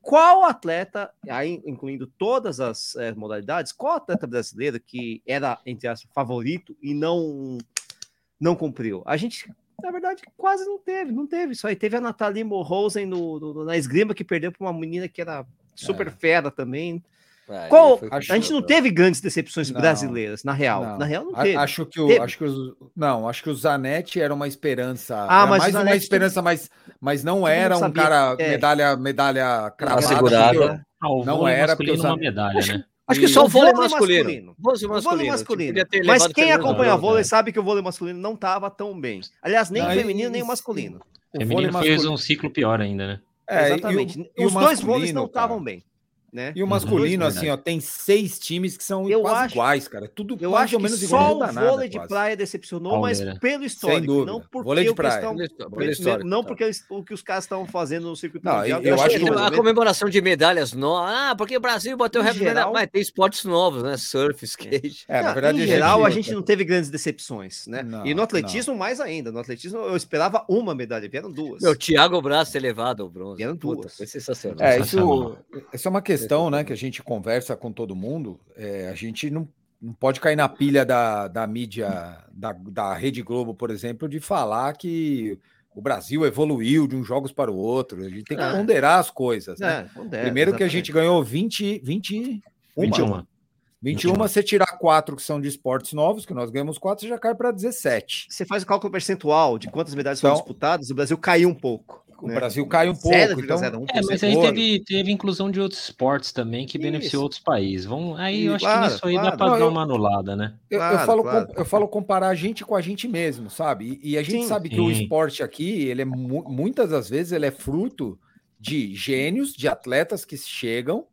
qual atleta, aí incluindo todas as eh, modalidades, qual atleta brasileiro que era, entre aspas, favorito e não, não cumpriu? A gente, na verdade, quase não teve, não teve isso aí. Teve a Nathalie Morrosen no, no- na esgrima que perdeu para uma menina que era super É. fera também. Aí Qual- A gente não teve grandes decepções Não. brasileiras, na real. Não. Na real, não teve. Acho que o, Teve. acho que os, não, acho que o Zanetti era uma esperança. Ah, era mas o mais uma esperança, mas, mas não era um sabia, cara é. medalha medalha cravada. Ah, o Não vôlei era, porque uma medalha, né? Acho que só o O vôlei vôlei masculino. masculino. Vôlei O vôlei masculino. masculino. Ter Mas quem acompanha Bronze, vôlei né? sabe que o vôlei masculino não estava tão bem. Aliás, nem Não, o e- feminino, nem o e- masculino. O Feminino fez masculino- um ciclo pior ainda, né? é, e o- Exatamente. e o Os dois vôleis não estavam bem. Né? E o Uhum, masculino, verdade. assim, ó, tem seis times que são Eu quase acho- iguais, cara. Tudo Eu acho ou que menos igual. só não o nada, vôlei de quase. praia decepcionou, mas Palmeira. pelo histórico, dúvida. não porque Vôlei de o que praia. estão- Não, histórico, não tá. porque eles- o que os caras estavam fazendo no circuito Não, mundial. eu achei acho que o- a comemoração de medalhas novas. Ah, porque o Brasil bateu recorde. medalha. geral- Mas tem esportes novos, né? Surf, skate. É, na Não, verdade, em geral, a gente- não teve grandes decepções, né? Não, e no atletismo, mais ainda. No atletismo, eu esperava uma medalha, vieram duas. Meu, Thiago Braz ter levado o bronze. Vieram Puta, duas. Foi sensacional. É, isso, isso é uma questão questão, né, que a gente conversa com todo mundo, é, a gente não, não pode cair na pilha da, da mídia, da, da Rede Globo, por exemplo, de falar que o Brasil evoluiu de uns jogos para o outro. A gente tem que É. ponderar as coisas. Né? É, pondera, Primeiro que a exatamente. gente ganhou 20, 20 21. 21, você tirar quatro que são de esportes novos, que nós ganhamos quatro, você já cai para 17. Você faz o cálculo percentual de quantas medalhas Então- foram disputadas, o Brasil caiu um pouco. O né? Brasil cai um pouco. Então, 0,01%. É, mas aí teve, teve inclusão de outros esportes também que Isso. beneficiou outros países. Vão, aí eu acho claro, que nisso aí claro. dá para dar eu- uma anulada, né? eu, eu Claro, falo, claro. com- eu falo comparar a gente com a gente mesmo, sabe? E, e a gente Sim, sabe que o sim. esporte aqui, ele é mu- muitas das vezes ele é fruto de gênios, de atletas que chegam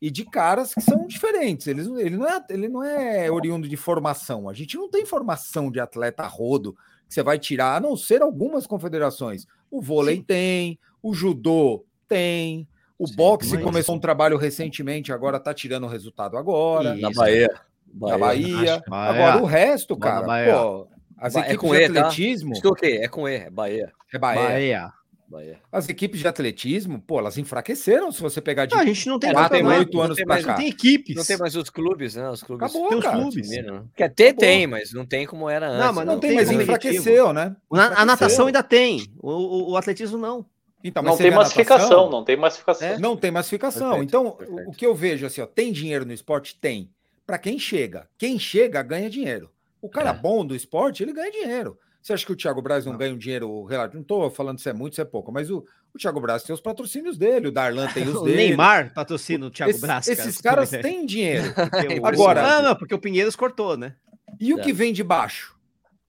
e de caras que são diferentes. Eles, ele, não é, ele não é oriundo de formação. A gente não tem formação de atleta rodo você vai tirar, a não ser algumas confederações. O vôlei tem, o judô tem, o Sim, boxe mas- começou um trabalho recentemente, agora tá tirando o resultado agora. Na Isso. Bahia. Na Bahia. acho- Bahia. Agora o resto, cara, Bahia. pô, as é equipes com de E, tá? atletismo, Escutei, é com E, é Bahia. é Bahia. Bahia. Bahia. As equipes de atletismo, pô, elas enfraqueceram se você pegar de Não, a gente não tem não tem mais- campeonato, não anos tem mais- cá. não tem equipes. Não tem mais os clubes, né? Os clubes. Acabou, Tem os cara. clubes. sumiram, né? Quer ter, Acabou. tem, mas não tem como era antes. mas Não né? tem, mas competitivo. enfraqueceu, né? Na- a Enfraqueceu. natação ainda tem, o, o- o atletismo não. Então, Não tem massificação, não tem massificação. É. Não tem massificação. Perfeito, então, perfeito. o que eu vejo assim, ó, tem dinheiro no esporte? Tem. Para quem chega. Quem chega ganha dinheiro. O cara É. bom do esporte, ele ganha dinheiro. Você acha que o Thiago Braz não, Não. ganha um dinheiro relativo? Não estou falando se é muito, se é pouco, mas o, o Thiago Braz tem os patrocínios dele, o Darlan tem os O dele. Neymar patrocina o Thiago Esses- Braz. esses cara, caras pra você ter têm dinheiro. O- Agora- Ah, não, porque o Pinheiros cortou, né? E o É. que vem de baixo?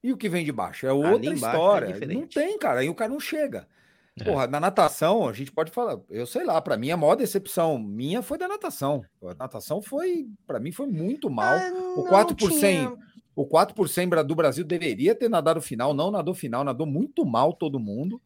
E o que vem de baixo? É outra embaixo é história. não diferente. tem, cara. Aí o cara não chega. É. Porra, na natação, a gente pode falar, eu sei lá, para mim a maior decepção minha foi da natação. A natação foi, para mim, foi muito mal. Ah, o não 4 por tinha- 100, o 4 por 100 bra- do Brasil deveria ter nadado final, não nadou final, nadou muito mal todo mundo.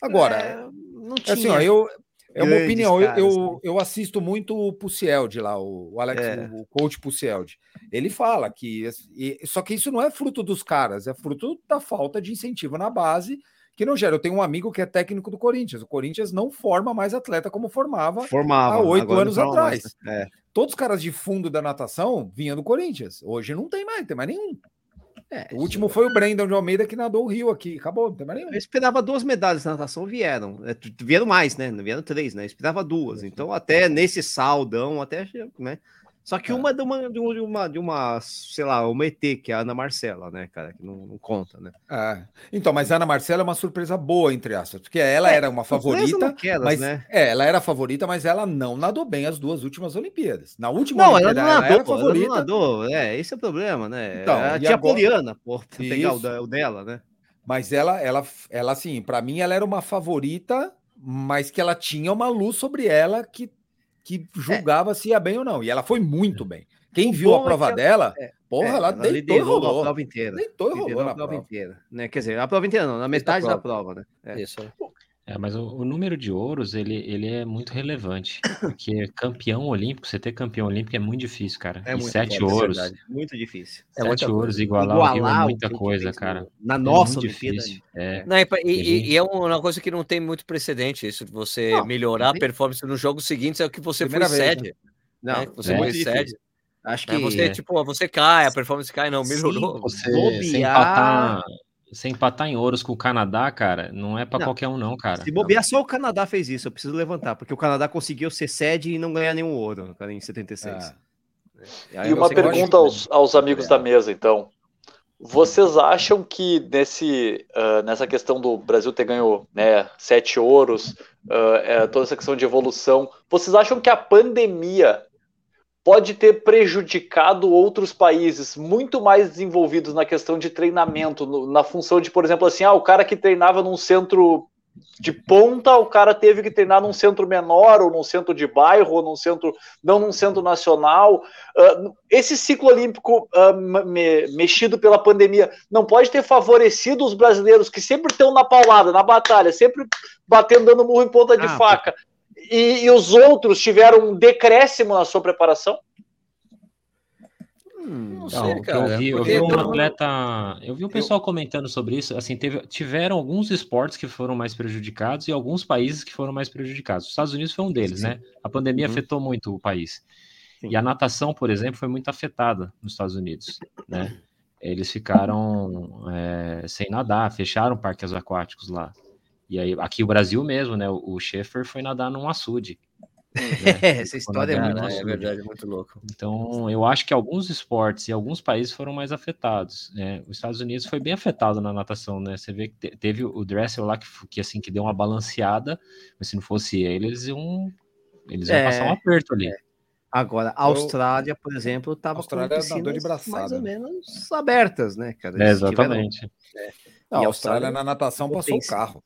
Agora, É, não é assim, tinha. ó, eu é uma grandes opinião, eu, caras, eu, né? eu assisto muito o Pucielde lá, o, o Alex, É. o coach Pucielde. Ele fala que e- só que isso não é fruto dos caras, é fruto da falta de incentivo na base que não gera. Eu tenho um amigo que é técnico do Corinthians. O Corinthians não forma mais atleta como formava. Formava. há oito agora não anos atrás. né? É. Todos os caras de fundo da natação vinham do Corinthians. Hoje não tem mais, não tem mais nenhum. É, O último foi o Brandon de Almeida que nadou o Rio aqui. Acabou, não tem mais nenhum. Eu esperava duas medalhas na natação, vieram. É, vieram mais, né? Não vieram três, né? Eu esperava duas. Então, até nesse saldão, até, né? Só que É. uma de uma, de uma, de uma, de uma, sei lá, uma ET, que é a Ana Marcela, né, cara? Que não, não conta, né? É. Então, mas a Ana Marcela é uma surpresa boa, entre aspas, porque ela É, era uma favorita, naquelas, mas né? é, ela era favorita, mas ela não nadou bem as duas últimas Olimpíadas. Na última Não, ela Olimpíada, não ela nadou, era ela não favorita. nadou. É, esse é o problema, né? Então, a tia agora- Poliana, pô, pegar o, o dela, né? Mas ela, ela, ela assim, para mim, ela era uma favorita, mas que ela tinha uma luz sobre ela que, que julgava se ia bem ou não. E ela foi muito bem. Quem O viu a é prova que ela- dela, é, porra, É, ela, deitou e liderou a rolou. prova inteira. Deitou e rolou Liderou na a prova prova. inteira, né? Quer dizer, a prova inteira não, na metade da prova, né? É. Isso. É, mas o, o número de ouros, ele, ele é muito relevante. Porque campeão olímpico, você ter campeão olímpico é muito difícil, cara. É e muito sete difícil, é ouros. verdade. Muito difícil. É sete muita ouros igualar, o Rio é Igualar o muita coisa, cara. no- Na É nossa Olimpíada. difícil. É. Não, e, e- e é uma coisa que não tem muito precedente, isso de você Não, melhorar a performance nos jogos seguintes é o que você Primeira foi vez, sede. Não, né? Você é foi sede. Acho que Né? Você, É. tipo, você cai, a performance cai, não, melhorou. Sim, Você, Bobear- empatar, você empatar em ouros com o Canadá, cara, não é pra Não. qualquer um, não, cara. se bobear, só o Canadá fez isso. Eu preciso levantar, porque o Canadá conseguiu ser sede e não ganhar nenhum ouro cara, em 76. Ah. Aí E uma você pergunta aos, aos amigos da mesa, então. Vocês acham que nesse, ah, nessa questão do Brasil ter ganho né, sete ouros, ah, é, toda essa questão de evolução, vocês acham que a pandemia pode ter prejudicado outros países muito mais desenvolvidos na questão de treinamento, no- na função de, por exemplo, assim, ah, o cara que treinava num centro de ponta, o cara teve que treinar num centro menor, ou num centro de bairro, ou num centro, não num centro nacional. Ah, esse ciclo olímpico ah, me- mexido pela pandemia não pode ter favorecido os brasileiros que sempre estão na paulada, na batalha, sempre batendo, dando murro em ponta de Ah, faca. E, e os outros tiveram um decréscimo na sua preparação? Não Não, sei, cara. eu vi, eu vi um atleta, eu vi um pessoal comentando sobre isso. Assim, teve, tiveram alguns esportes que foram mais prejudicados e alguns países que foram mais prejudicados. Os Estados Unidos foi um deles, Sim. né? A pandemia Uhum. afetou muito o país. Sim. E a natação, por exemplo, foi muito afetada nos Estados Unidos, né? Eles ficaram é, sem nadar, fecharam parques aquáticos lá. E aí, aqui o Brasil mesmo, né? O Schaefer foi nadar num açude. Essa história é muito é verdade, é muito louco. Então, eu acho que alguns esportes e alguns países foram mais afetados. né? Os Estados Unidos foi bem afetado na natação, né? Você vê que te- teve o Dressel lá que, que assim que deu uma balanceada, mas se não fosse ele, eles iam eles iam É, passar um aperto ali. Agora, a Austrália, por exemplo, estava com Austrália de piscinas braçada, mais ou né? menos abertas, né, cara? É, Eles tiveram- exatamente. Não, E a a Austrália Austrália na natação passou o carro.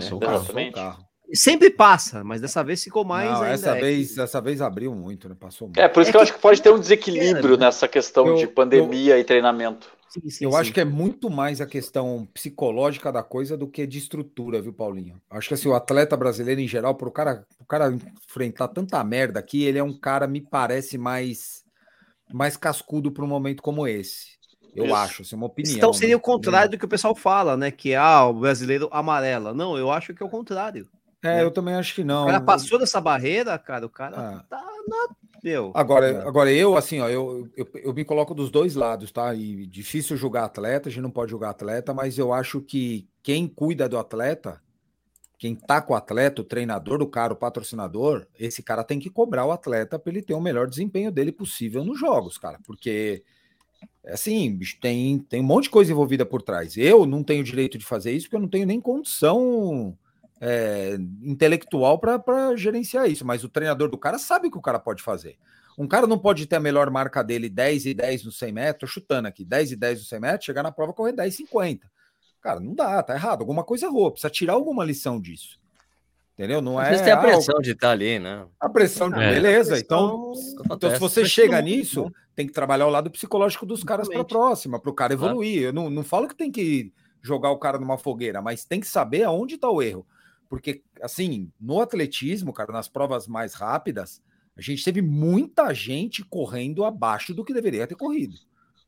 Passou o carro. Passou o Exatamente. carro. Sempre passa, mas dessa vez ficou mais Não, ainda. essa é. vez, dessa vez abriu muito, né? Passou muito. É, por isso É que eu que- acho que pode ter um desequilíbrio né? nessa questão Eu- de pandemia e treinamento. Sim, sim, Eu sim. acho que é muito mais a questão psicológica da coisa do que de estrutura, viu, Paulinho? Acho que assim, o atleta brasileiro em geral, para o cara, pro cara enfrentar tanta merda aqui, ele é um cara, me parece, mais, mais cascudo para um momento como esse. Eu Isso. acho, assim, uma opinião. Então seria né? o contrário do que o pessoal fala, né? Que ah, o brasileiro amarela. Não, eu acho que é o contrário. É, eu também acho que não. O cara passou dessa barreira, cara, o cara Ah. tá na. Meu. Agora, É. agora eu, assim, ó, eu, eu, eu me coloco dos dois lados, tá? E difícil julgar atleta, a gente não pode julgar atleta, mas eu acho que quem cuida do atleta, quem tá com o atleta, o treinador do cara, o patrocinador, esse cara tem que cobrar o atleta para ele ter o melhor desempenho dele possível nos jogos, cara, porque é assim, bicho, tem, tem um monte de coisa envolvida por trás. Eu não tenho direito de fazer isso porque eu não tenho nem condição é, intelectual para gerenciar isso, mas o treinador do cara sabe o que o cara pode fazer. Um cara não pode ter a melhor marca dele 10 e 10 no 100 metros, chutando aqui, 10 e 10 no 100 metros, chegar na prova correr 10 e 50. Cara, não dá, tá errado. Alguma coisa errou, precisa tirar alguma lição disso. Entendeu? Não Às é vezes tem a ah, pressão de estar ali, né? a pressão de É. beleza. Então, então, se você chega nisso, tem que trabalhar o lado psicológico dos caras para a próxima, para o cara Claro. evoluir. Eu não, não falo que tem que jogar o cara numa fogueira, mas tem que saber aonde está o erro. Porque, assim, no atletismo, cara, nas provas mais rápidas, a gente teve muita gente correndo abaixo do que deveria ter corrido.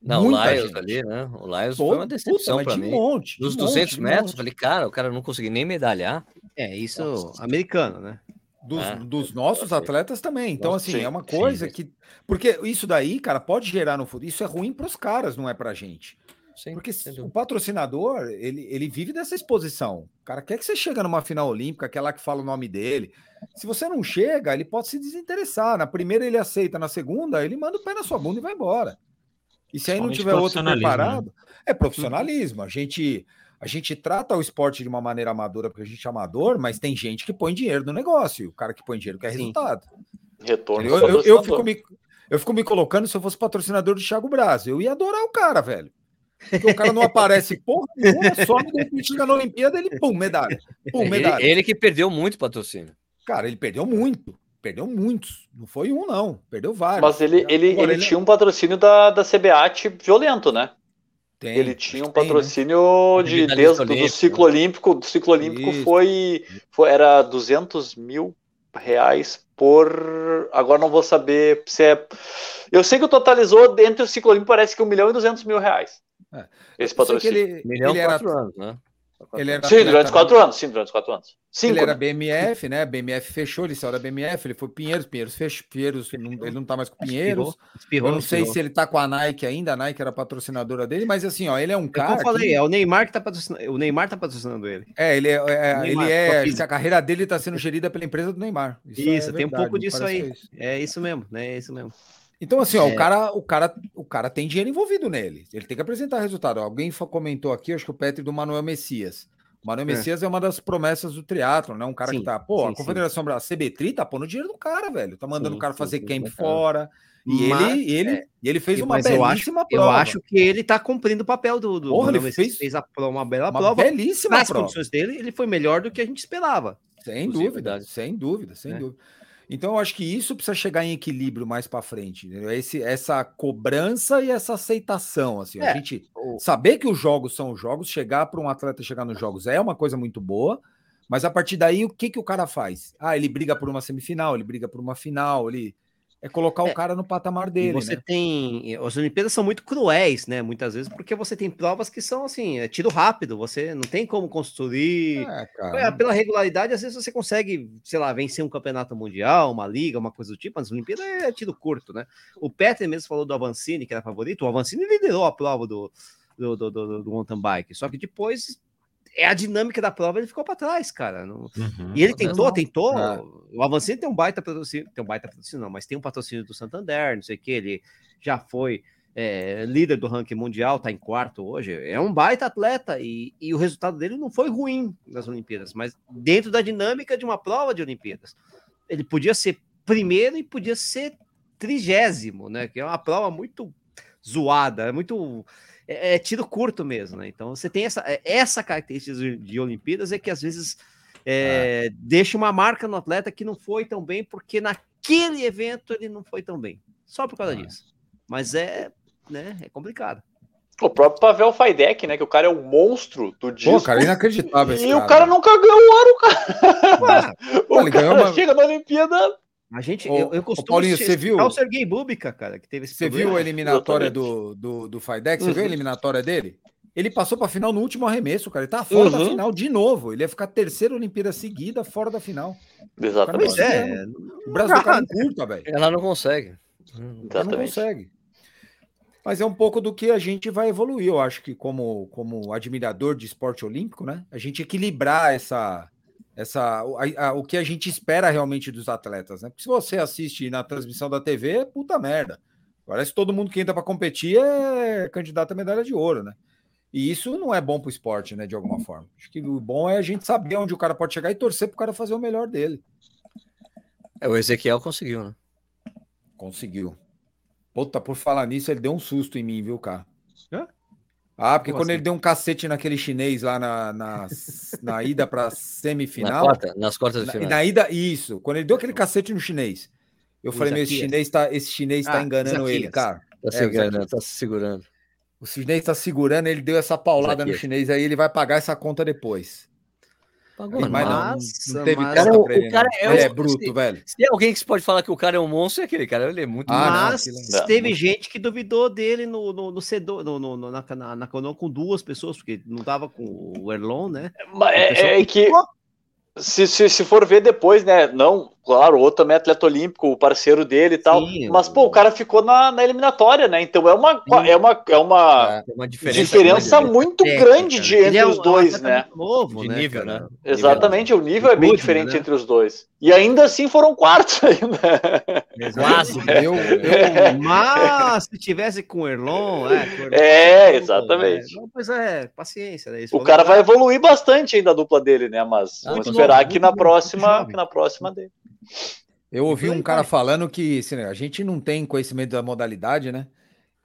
Não, o Muita Lyles gente. ali, né? O Lyles Todo- foi uma decepção para de mim. monte. de Nos monte, 200 de metros, monte. eu falei, cara, o cara não conseguiu nem medalhar. É, isso americano, né? Dos, É. dos nossos atletas também. Então, assim, sim, é uma coisa sim. que. Porque isso daí, cara, pode gerar no futuro. Isso é ruim para os caras, não é para gente. Sim, Porque o patrocinador, ele, ele vive dessa exposição. O cara quer que você chega numa final olímpica, aquela que fala o nome dele. Se você não chega, ele pode se desinteressar. Na primeira ele aceita, na segunda ele manda o pé na sua bunda e vai embora. E se aí não tiver outro né? preparado, é profissionalismo. A gente a gente trata o esporte de uma maneira amadora porque a gente é amador, mas tem gente que põe dinheiro no negócio. E o cara que põe dinheiro quer Sim. resultado. Retorno. Eu, eu, eu fico me, eu fico me colocando se eu fosse patrocinador do Thiago Braz. Eu ia adorar o cara, velho. Porque o cara não aparece porra nenhuma, some, de repente chega na Olimpíada, ele, pum, medalha. Pum, Ele, medalha. ele que perdeu muito patrocínio. Cara, ele perdeu muito. Perdeu muitos. Não foi um, não. Perdeu vários. Mas ele, ele, Agora, ele tinha um patrocínio da, da CBAT violento, né? Tem, ele tinha um que tem, né? patrocínio de, desde do ciclo olímpico. Do ciclo olímpico foi, foi era 200 mil reais por. Agora não vou saber se é. Eu sei que o totalizou dentro do ciclo olímpico parece que 1 milhão e 200 mil reais. É. Esse patrocínio. ele, Milhão ele era, anos, né? Ele era Sim, durante os quatro anos. Sim, durante quatro anos. Cinco. Ele era né? BMF, né? BMF fechou, ele saiu da BMF, ele foi Pinheiros, Pinheiros fechou, Pinheiros, ele não tá mais com Pinheiros. Espirrou, Eu não sei se ele tá com a Nike ainda, a Nike era patrocinadora dele, mas assim, ó, ele é um É cara. como eu falei, que- é o Neymar que tá patrocinando. O Neymar tá patrocinando ele. É, ele é, é, Neymar, ele é, a carreira dele está sendo gerida pela empresa do Neymar. Isso, é tem um verdade, pouco me disso aí. isso. É isso mesmo, né? É isso mesmo. Então assim, ó, É. o cara, o cara, o cara tem dinheiro envolvido nele. Ele tem que apresentar resultado. Alguém comentou aqui, acho que o Petri do Manuel Messias. O Manuel É. Messias é uma das promessas do triatlo, né? Um cara Sim, que tá, pô, sim, a. Confederação Brasileira, a CBTRI tá pondo dinheiro no cara, velho. Tá mandando Sim, o cara fazer camp fora. E Mas, ele, ele, é, ele fez uma Mas eu acho, belíssima eu prova. acho que ele tá cumprindo o papel do. do Porra, ele fez fez a, uma bela uma prova. belíssima Nas prova. condições dele, ele foi melhor do que a gente esperava. Sem dúvida, sem dúvida, sem É. dúvida. Então, eu acho que isso precisa chegar em equilíbrio mais para frente. entendeu? Esse, essa cobrança e essa aceitação. Assim, a É, gente o- saber que os jogos são os jogos, chegar para um atleta chegar nos jogos é uma coisa muito boa, mas a partir daí, o que, que o cara faz? Ah, ele briga por uma semifinal, ele briga por uma final, ele. É colocar É. o cara no patamar dele, você né? tem. As Olimpíadas são muito cruéis, né? Muitas vezes, porque você tem provas que são assim, é tiro rápido, você não tem como construir. É, É, pela regularidade, às vezes você consegue, sei lá, vencer um campeonato mundial, uma liga, uma coisa do tipo, mas as Olimpíadas é tiro curto, né? O Peter mesmo falou do Avancini, que era favorito, o Avancini liderou a prova do, do, do, do, do mountain bike, só que depois é a dinâmica da prova, ele ficou para trás, cara. Não- Uhum. E ele tentou, não. tentou. É. O Avancini tem um baita patrocínio, tem um baita patrocínio, não, mas tem um patrocínio do Santander, não sei o que, ele já foi é, líder do ranking mundial, tá em quarto hoje. É um baita atleta e, e o resultado dele não foi ruim nas Olimpíadas, mas dentro da dinâmica de uma prova de Olimpíadas. Ele podia ser primeiro e podia ser trigésimo, né? Que é uma prova muito zoada, é muito. É, é tiro curto mesmo, né? Então você tem essa, é- essa característica de, de Olimpíadas é que às vezes é, deixa uma marca no atleta que não foi tão bem, porque naquele evento ele não foi tão bem. Só por causa Ah. disso. Mas é, né, é complicado. O próprio Pavel Faidec, né? Que o cara é um monstro do disco. Pô, cara, inacreditável esse e o cara nunca ganhou o ouro, cara. o ele cara ganhou uma- chega na Olimpíada. A gente, Ô, eu, eu costumo Paulinho, você viu? o Sergei Bubika, cara, que teve esse Você viu a eliminatória do, do, do Faidex? Você viu a Uhum. eliminatória dele? Ele passou para a final no último arremesso, cara. Ele tá fora da Uhum. final de novo. Ele ia ficar terceira Olimpíada seguida fora da final. Exatamente. É, O Brasil não curta, velho. Ela não consegue. Ela não consegue. Mas é um pouco do que a gente vai evoluir, eu acho que como, como admirador de esporte olímpico, né? A gente equilibrar essa, essa o- a- a- o que a gente espera realmente dos atletas, né? Porque se você assiste na transmissão da TV, é puta merda. Parece que todo mundo que entra para competir é candidato a medalha de ouro, né? E isso não é bom para o esporte, né? De alguma forma. Acho que o bom é a gente saber onde o cara pode chegar e torcer para o cara fazer o melhor dele. É, o Ezequiel conseguiu, né? Conseguiu. Puta, por falar nisso, ele deu um susto em mim, viu, cara? Ah, porque Como quando assim? ele deu um cacete naquele chinês lá na, na, na ida para Na semifinal. quarta, nas quartas de Na, final. na ida, isso. Quando ele deu aquele cacete no chinês. Eu O falei, meu, esse chinês tá, esse chinês tá Ah, enganando Isaquias. ele, cara. Tá É, se o enganando, tá se segurando. O chinês tá segurando, ele deu essa paulada no Isaquias. chinês aí, ele vai pagar essa conta depois. Pagou, Mas não, não. teve mas- o- pra ele, o cara é ele o- é bruto, se- velho. Se tem alguém que pode falar que o cara é um monstro, é aquele cara. Ele é muito. Ah, Mas Não. teve gente que duvidou dele no, no, no, cedo, no, no, no- na, na, na com duas pessoas, porque não tava com o Erlon, né? Mas é, é que se, se, se for ver depois, né? Não, claro, o outro também é atleta olímpico, o parceiro dele e tal. Sim, mas, o- pô, o cara ficou na, na eliminatória, né? Então é uma, Sim. é uma, é uma Tem uma diferença. diferença grande. muito Técnica, grande de, né? Ele entre é um- os é dois, né? Novo, De né, nível, cara? né? Exatamente, o nível é bem diferente né? entre os dois. E ainda assim foram quartos ainda. Quase. Eu, eu, Mas se tivesse com o Erlon, é, com o Erlon, É, exatamente. é, não, pois é, paciência. Né? O cara vai evoluir bastante ainda a dupla dele, né? Mas Ah, vamos muito esperar novo, que na próxima, que na próxima dele. Eu ouvi Por aí um cara falando que assim, a gente não tem conhecimento da modalidade, né?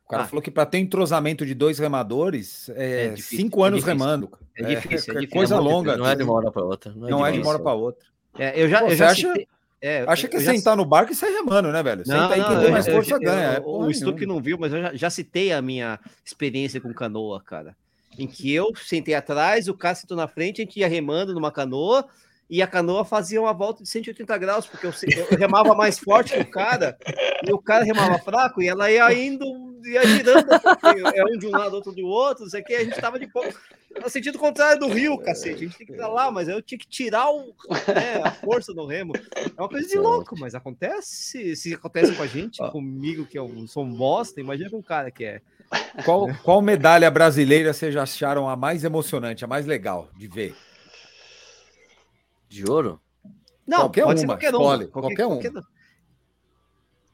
O cara Ah. falou que para ter entrosamento de dois remadores, é, É difícil, cinco é anos difícil. remando. É difícil, é difícil. coisa É longa. Não é de uma hora para outra. Não é, é de uma hora para outra. É, eu já, Pô, eu já acha- citei- é, Acha que é eu já sentar no barco e sair remando, né, velho? Não, Senta aí, quem não, tem eu- mais eu- força eu- ganha. é o- porra o Stuck nenhuma. não viu, mas eu já, já citei a minha experiência com canoa, cara. Em que eu sentei atrás, o cara sentou na frente, a gente ia remando numa canoa e a canoa fazia uma volta de 180 graus, porque eu, eu remava mais forte que o cara e o cara remava fraco e ela ia indo, ia girando, porque é um de um lado, outro do outro, não sei o que, a gente tava de pouco. No sentido contrário do rio, cacete. A gente tem que ir pra lá, mas eu tinha que tirar o, né, a força do remo. É uma coisa de louco, mas acontece. Se acontece com a gente, comigo, que eu sou um bosta, imagina com um cara que é. Qual, qual medalha brasileira vocês acharam a mais emocionante, a mais legal de ver? De ouro? Não, Qualquer pode ser uma, qualquer escolhe, uma. qualquer uma.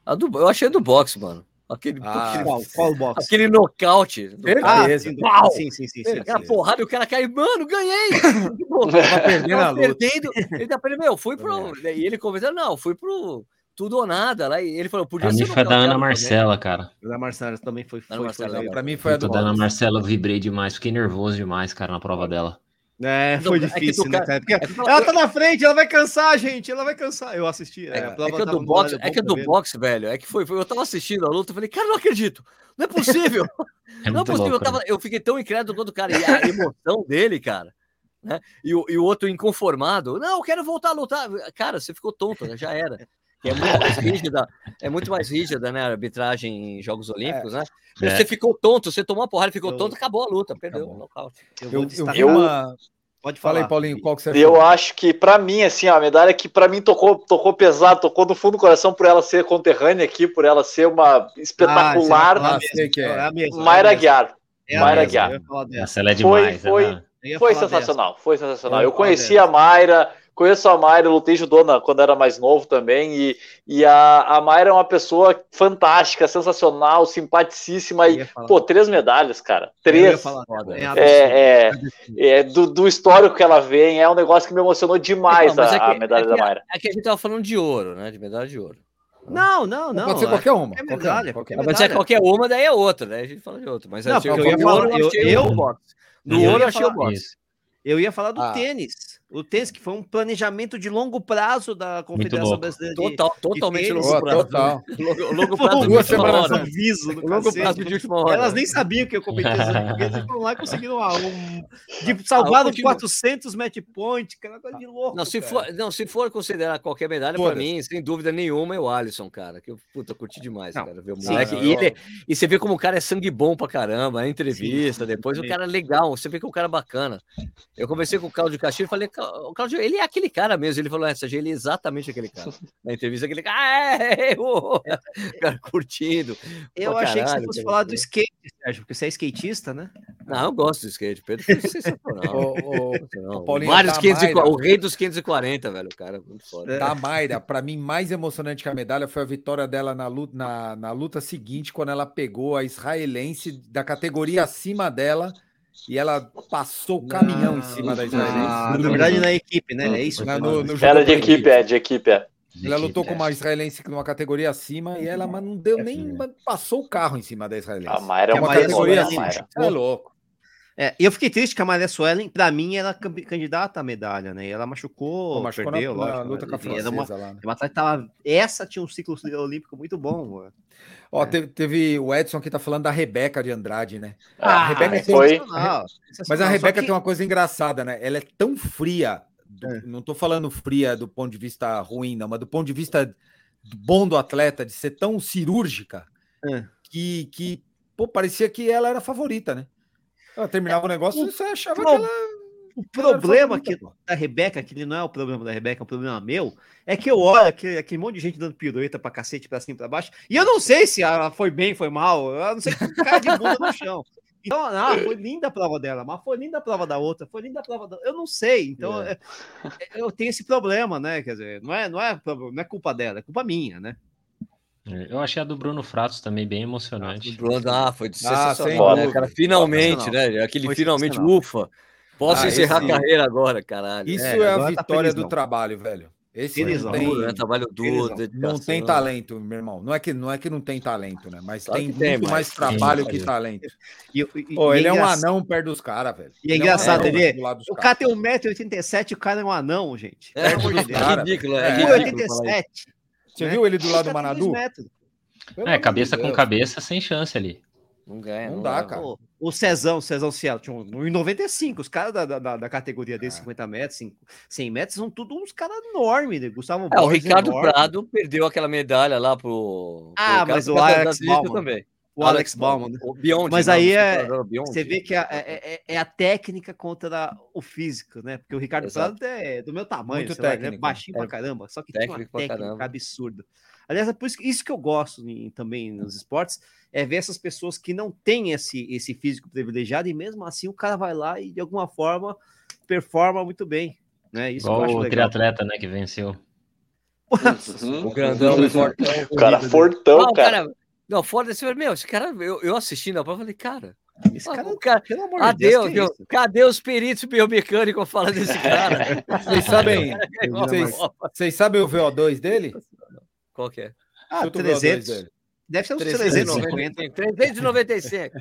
A do, eu achei do boxe, mano. Aquele, Ah, aquele, Qual, qual box? aquele nocaute. do Ele- cara. Ah, sim, do- Uau! sim, sim, sim, sim. Aquela sim. porrada e o cara cai, mano, ganhei! Tava perdendo a tava luta. perdendo. Ele tá perdendo, meu, fui pro. E ele conversando, não, fui pro tudo ou nada lá. E ele falou, podia Pra ser mim foi da Ana também. Marcela, cara. Da Marcela também foi. Foi, Marcela, foi, da Pra mim foi a do da Ana. Marcela eu vibrei demais, fiquei nervoso demais, cara, na prova dela. É, foi É do difícil, né, cara- cara? Porque é ela tá na frente, ela vai cansar, gente. Ela vai cansar. Eu assisti. É, a é prova que do boxe, é que do boxe, velho, é que foi, foi- eu tava assistindo a luta, eu falei, cara, não acredito, não é possível, É não é possível, louco, eu, tava, né? eu fiquei tão incrédulo quanto o cara, e a emoção dele, cara, né, e o, e o outro inconformado, não, eu quero voltar a lutar, cara, você ficou tonto, né, já era, é muito mais rígida, é muito mais rígida, né? A arbitragem em Jogos Olímpicos, né? É. Você ficou tonto, você tomou uma porrada, ficou Eu- tonto, acabou a luta, perdeu Acabou. o nocaute. Eu Eu. Pode Fala falar. aí, Paulinho, qual que você Eu achou? acho que, pra mim, assim, a medalha que pra mim tocou, tocou pesado, tocou no fundo do coração por ela ser conterrânea aqui, por ela ser uma espetacular Ah, Ah, sei que é. a mesma, Mayra é. É a Mayra mesma, Aguiar. eu ia falar dessa. Essa ela é Foi- demais. foi- Eu ia Foi falar sensacional, foi sensacional. Eu Eu conheci a Mayra, conheço a Mayra, lutei judô na- quando era mais novo também, e, e a, a Mayra é uma pessoa fantástica, sensacional, simpaticíssima, Eu e, pô, três medalhas, cara, Eu ia três. falar, Foda. é. É, é, é do, do histórico que ela vem, é um negócio que me emocionou demais Não, a, é que- a medalha é da que- Mayra. É que a gente tava falando de ouro, né? De medalha de ouro. Não, não, não. Pode ser é- qualquer uma. qualquer qualquer medalha, qualquer Mas se é medalha. qualquer uma, daí é outra, né? A gente fala de outra. Mas Não, o eu ia falar- ouro, eu- achei eu- o boxe. No eu ouro, ia eu achei o boxe. Isso. Eu ia falar do Ah. tênis. O tênis, que foi um planejamento de longo prazo da Confederação. Brasileira de Total, totalmente longo prazo. total. Longo, prazo de última hora. aviso do Longo prazo de última hora. Elas nem sabiam que eu competia Olimpíadas e foram lá e conseguiram uma, um. Ah, salvaram continuo. 400 match point, que era coisa de louco. Não se, cara. for, não, se for considerar qualquer medalha, pra Todas. mim, sem dúvida nenhuma, é o Alisson, cara. Que eu, puta, curti demais, Não, cara, ver o sim, moleque. não, e, ele- e você vê como o cara é sangue bom pra caramba, a entrevista, depois o sim. cara é legal, você vê que o cara é bacana. Eu conversei com o Claudio Castilho e falei, "Clá- o Claudio, ele é aquele cara mesmo. Ele falou, essa ele é exatamente aquele cara. Na entrevista, aquele cara, ah, é, ô", o cara curtindo. Eu pra achei que você caralho, fosse falar do skate, Sérgio, porque você é skatista, né? Não, eu gosto do skate, Pedro. foi sensacional. Paulinho, vários da 540, Mayra. o rei dos 540, velho, o cara, muito foda. Da Mayra, pra mim, mais emocionante que a medalha foi a vitória dela na luta, na, na luta seguinte, quando ela pegou a israelense da categoria acima dela e ela passou o caminhão em cima da israelense. Ah, na verdade, na equipe, né? É isso. Na- no- no jogo Era de equipe, é, de equipe, é. Ela lutou com É. uma israelense numa categoria acima e ela mas não deu nem. passou o carro em cima da israelense. A Mayra é é uma uma categoria acima. assim. É louco. É, e eu fiquei triste que a Maria Suelen, pra mim, era candidata à medalha, né? E ela machucou, Pô, machucou perdeu, na, na lógico. luta com a era uma, francesa lá. né? uma tava, essa tinha um ciclo olímpico muito bom. mano. Ó, É. teve, teve o Edson que tá falando da Rebeca de Andrade, né? Ah, Rebeca foi. sensacional, Mas a Rebeca que- tem uma coisa engraçada, né? Ela é tão fria. do- É. Não tô falando fria do ponto de vista ruim, não, mas do ponto de vista bom do atleta, de ser tão cirúrgica, É. que, que pô, parecia que ela era a favorita, né? Ela terminava o negócio e você achava Pro- que ela. O problema que da Rebeca, que ele não é o problema da Rebeca, é um problema meu, é que eu olho aquele, aquele monte de gente dando pirueta pra cacete, pra cima e pra baixo, e eu não sei se ela foi bem, foi mal, eu não sei que cara de bunda no chão. Então, ah, foi linda a prova dela, mas foi linda a prova da outra, foi linda a prova da. Eu não sei, então é, é, eu tenho esse problema, né? Quer dizer, não é, não é, não é culpa dela, é culpa minha, né? Eu achei a do Bruno Fratos também bem O emocionante. Bruno, ah, foi sem sensacional, né, cara? Finalmente, né? Aquele Foi finalmente, ufa. Posso Ah, encerrar esse- a carreira agora, caralho. Isso É, é, a tá vitória feliz, do não. trabalho, velho. Esse Feliz não tem, Duro, né? Trabalho duro, não tem talento, meu irmão. Não é que não, é que não tem talento, né? Mas Claro tem tem, muito mas mais tem, trabalho que talento. E, e- Pô, e ele é um engraçado- anão perto dos caras, velho. E é um engraçado, anão ele- do lado dos O cara tem 1,87m e o cara é um anão, gente. É, ridículo, é, é. ridículo. isso. 1,87m. Você né? viu ele do lado do O cara tem Manadu? É, cabeça com cabeça, sem chance ali. Não ganha, Não dá, dá, cara. O, o Cezão, o Cezão Cielo, tinha um 1,95. Os caras da, da, da categoria dele, É. 50 metros, 5 100 metros, são tudo uns caras enormes. Né? Gustavo É, o Borges Ricardo enorme. Prado perdeu aquela medalha lá pro. Ah, pro mas o da- Alex Bauman. também. O Alex Bauman. né? O Beyond, Mas não, aí não sei é-. Você vê que é, é- é- a técnica contra o físico, né? Porque o Ricardo Exato. Prado é do meu tamanho, Muito lá, é técnico. baixinho pra É caramba, só que tem uma técnico pra técnica caramba. absurda. Aliás, é por isso, que- isso que eu gosto em- também nos esportes, é ver essas pessoas que não têm esse, esse físico privilegiado e mesmo assim o cara vai lá e de alguma forma performa muito bem. Né? Isso que eu Igual acho o triatleta, né, que venceu. Uhum. O grandão, o fortão. O cara corrido. fortão, cara. Não, foda esse meu, esse cara, eu, eu assistindo a prova, eu falei, cara, Esse ah, cara, o cara pelo amor de Deus, que viu? isso? cadê os peritos biomecânicos falando desse cara? Vocês sabem, É vocês, vocês sabem o VO2 dele? Qual que é? Ah, Chuta o 300. VO2 dele. Deve ser uns 350. 350. 395.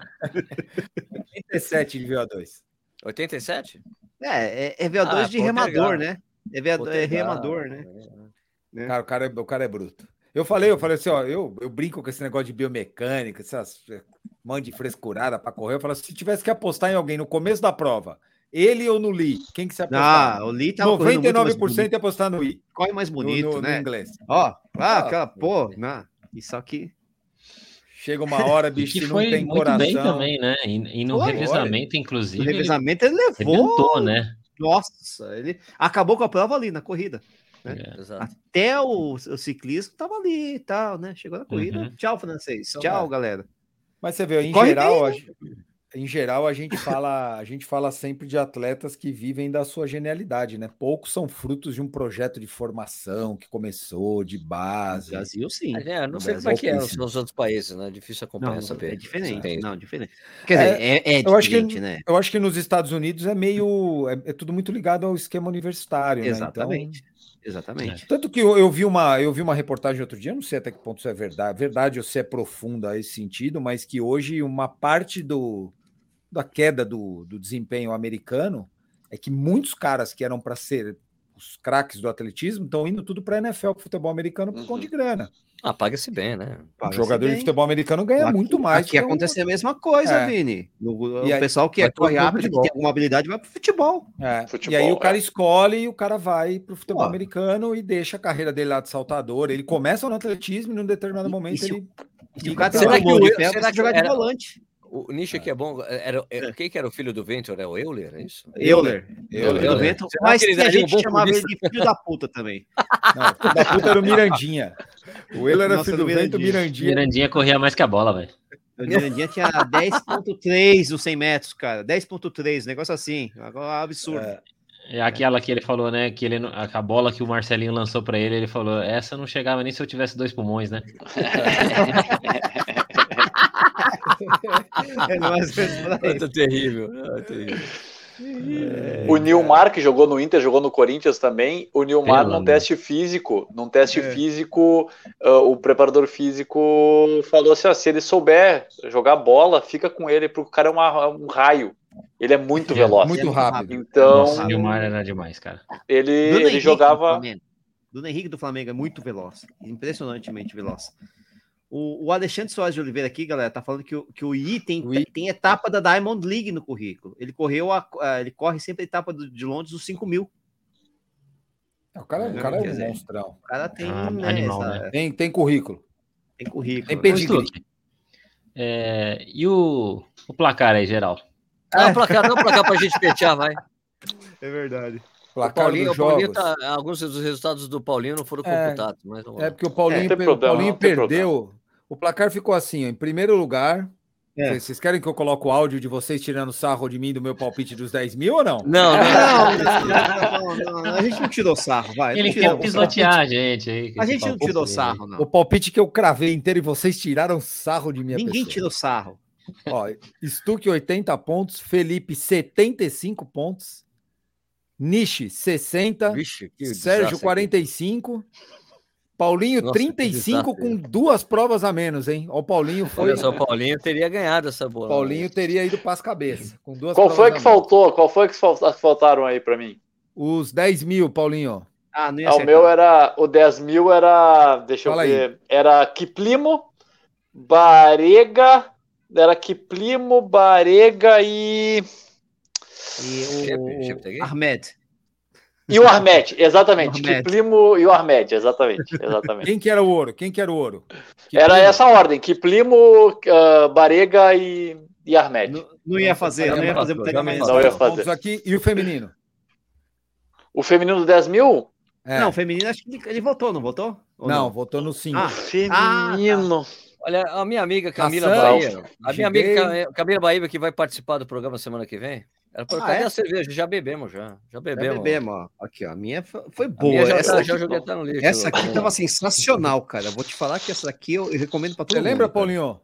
87 de VO2. 87? É, é, é VO2 Ah, de pô, remador, legal. né? É, VO2, é Potergar, remador, né? é. Cara, o cara, é, o cara é bruto. Eu falei, eu falei assim, ó, eu, eu brinco com esse negócio de biomecânica, essas eh, mãe de frescurada pra correr. Eu falo, se tivesse que apostar em alguém no começo da prova, ele ou no Lee, quem que você Ah, apostar? o Lee mais 99% bonito. ia apostar no I, Corre mais no, bonito, no- no né? inglês. Ó, Ah, Ah, aquela, pô. pô, não, isso aqui. Chega uma hora, E bicho, que se não foi tem muito bem coração. também, né? E, e no Foi, revezamento, No inclusive, ele revezamento ele levou. né? Nossa, ele acabou com a prova ali na corrida. É. Exato. Até o, o ciclismo tava ali e tal, né? Chegou na corrida. Uhum. Tchau, francês. Então, Tchau, é. galera. Mas você vê, em Corre geral, bem, a gen- em geral a gente fala, a gente fala sempre de atletas que vivem da sua genialidade, né? Poucos são frutos de um projeto de formação que começou de No base. Brasil, sim. É, não No sei Brasil, como é que é nos outros países, né? Difícil acompanhar Não, essa é diferente. Não, diferente. Quer dizer, é, é eu acho que- diferente, né? Eu acho que nos Estados Unidos é meio, é, é tudo muito ligado ao esquema universitário, né? Exatamente. Então, Exatamente. tanto que eu, eu vi uma, eu vi uma reportagem outro dia, não sei até que ponto isso é verdade, verdade ou se é profunda esse sentido, mas que hoje uma parte do, da queda do, do desempenho americano é que muitos caras que eram para ser os craques do atletismo estão indo tudo para a NFL, para futebol americano, por conta de grana. Ah, paga-se bem, né? O Paga-se jogador de bem. futebol americano ganha Aqui- muito mais. Aqui que um- acontece a mesma coisa, É. Vini. E o aí- pessoal que é corre rápido, que tem alguma habilidade, vai pro futebol. É, Futebol, e aí o cara é. escolhe e o cara vai pro futebol Pô. americano e deixa a carreira dele lá de saltador. Ele começa no atletismo e num determinado momento se o- ele. E se o cara Será que o- de será que jogar de volante. O nicho aqui é bom. Era, era, quem que era o filho do Venture? Era o Euler, é isso? Euler. Eu, Euler eu- do vento. Será Mas que a um gente bom chamava ele de filho da puta também. não, filho da puta era o Mirandinha. O ele era Nossa, filho do Mirandinha. Mirandinha. Mirandinha corria mais que a bola, velho. O Mirandinha tinha 10.3 nos 100 metros, cara. 10.3, negócio assim. Agora é um absurdo. É. É aquela que ele falou, né? Que ele, a bola que o Marcelinho lançou pra ele, ele falou: essa não chegava nem se eu tivesse dois pulmões, né? É, mais. É terrível. É terrível. O Nilmar, que jogou no Inter, jogou no Corinthians também. O Nilmar, num teste físico, num teste É. físico, ah, o preparador físico falou assim: ó, se ele souber jogar bola, fica com ele, porque o cara é uma- um raio. Ele é muito É, veloz. muito muito rápido. Então, Nossa, o Nilmar era demais, cara. ele, ele Henrique do jogava. Bruno Henrique do Flamengo é muito veloz. Impressionantemente veloz. O, o Alexandre Soares de Oliveira aqui, galera, tá falando que o, que o I tem, O I- tem etapa da Diamond League no currículo. Ele correu a, a- ele corre sempre a etapa do- de Londres dos 5 mil. O cara, o cara é um dizer, monstrão. O cara tem, Ah, né, animal, essa- né? Tem, tem currículo. tem currículo. Tem pedigree. É, e o, o placar aí, geral? Dá um placar, dá um placar pra gente petear, vai. É verdade. O Placar Paulinho, o Paulinho tá, alguns dos resultados do Paulinho não foram É. computados, mas vamos É porque o Paulinho, É, não tem per- problema, o Paulinho não perdeu. O placar ficou assim, ó, em primeiro lugar. É. Vocês- querem que eu coloque o áudio de vocês tirando sarro de mim do meu palpite dos 10 mil ou não? Não, não. Não, não, não, a gente não tirou sarro, vai. Ele quer pisotear a gente aí. A gente não tirou sarro, não. O palpite que eu cravei inteiro e vocês tiraram sarro de minha Ninguém pessoa. tirou sarro. Ó, Stuck 80 pontos, Felipe 75 pontos, Nishi 60, Vixe, Sérgio desastre 45, Paulinho Nossa, que 35 desastre. com duas provas a menos, hein? Ó, O Paulinho foi. Olha só, o Paulinho teria ganhado essa bola. Paulinho teria ido para as cabeças. Com duas Qual foi que faltou? Qual foi que fal- faltaram aí pra mim? Os 10 mil, Paulinho. Ah, não ia Ah, o meu era. O 10 mil era. Deixa Fala eu aí. ver. Era Kiplimo, Barega. Era Kiplimo, Barega e. E o peguei? E o Armed, exatamente. O Armed. Kiplimo e o Armed, exatamente. exatamente. Quem que era o ouro? Quem que era o ouro? Que Era primo? essa ordem: Kiplimo, ah, Barega e, e Armed. Não, não ia fazer, não ia fazer diferença. Não ia fazer. aqui e o feminino. O feminino do 10 mil? É. Não, o feminino acho que ele, ele votou, não votou? Ou não, votou no 5. Ah, Feminino. Olha, a minha amiga Camila Bahia, a minha amiga. Ca- Camila Bahia, que vai participar do programa semana que vem, ela falou: Ah, cadê é? a cerveja? Já bebemos, já. Já Já bebemos. bebemos, ó. Aqui, ó. A minha foi A boa. minha já, essa tá, aqui, já joguei até no lixo. essa aqui tava sensacional, cara. Vou te falar que essa daqui eu, recomendo pra todo Você mundo. lembra, cara. Paulinho?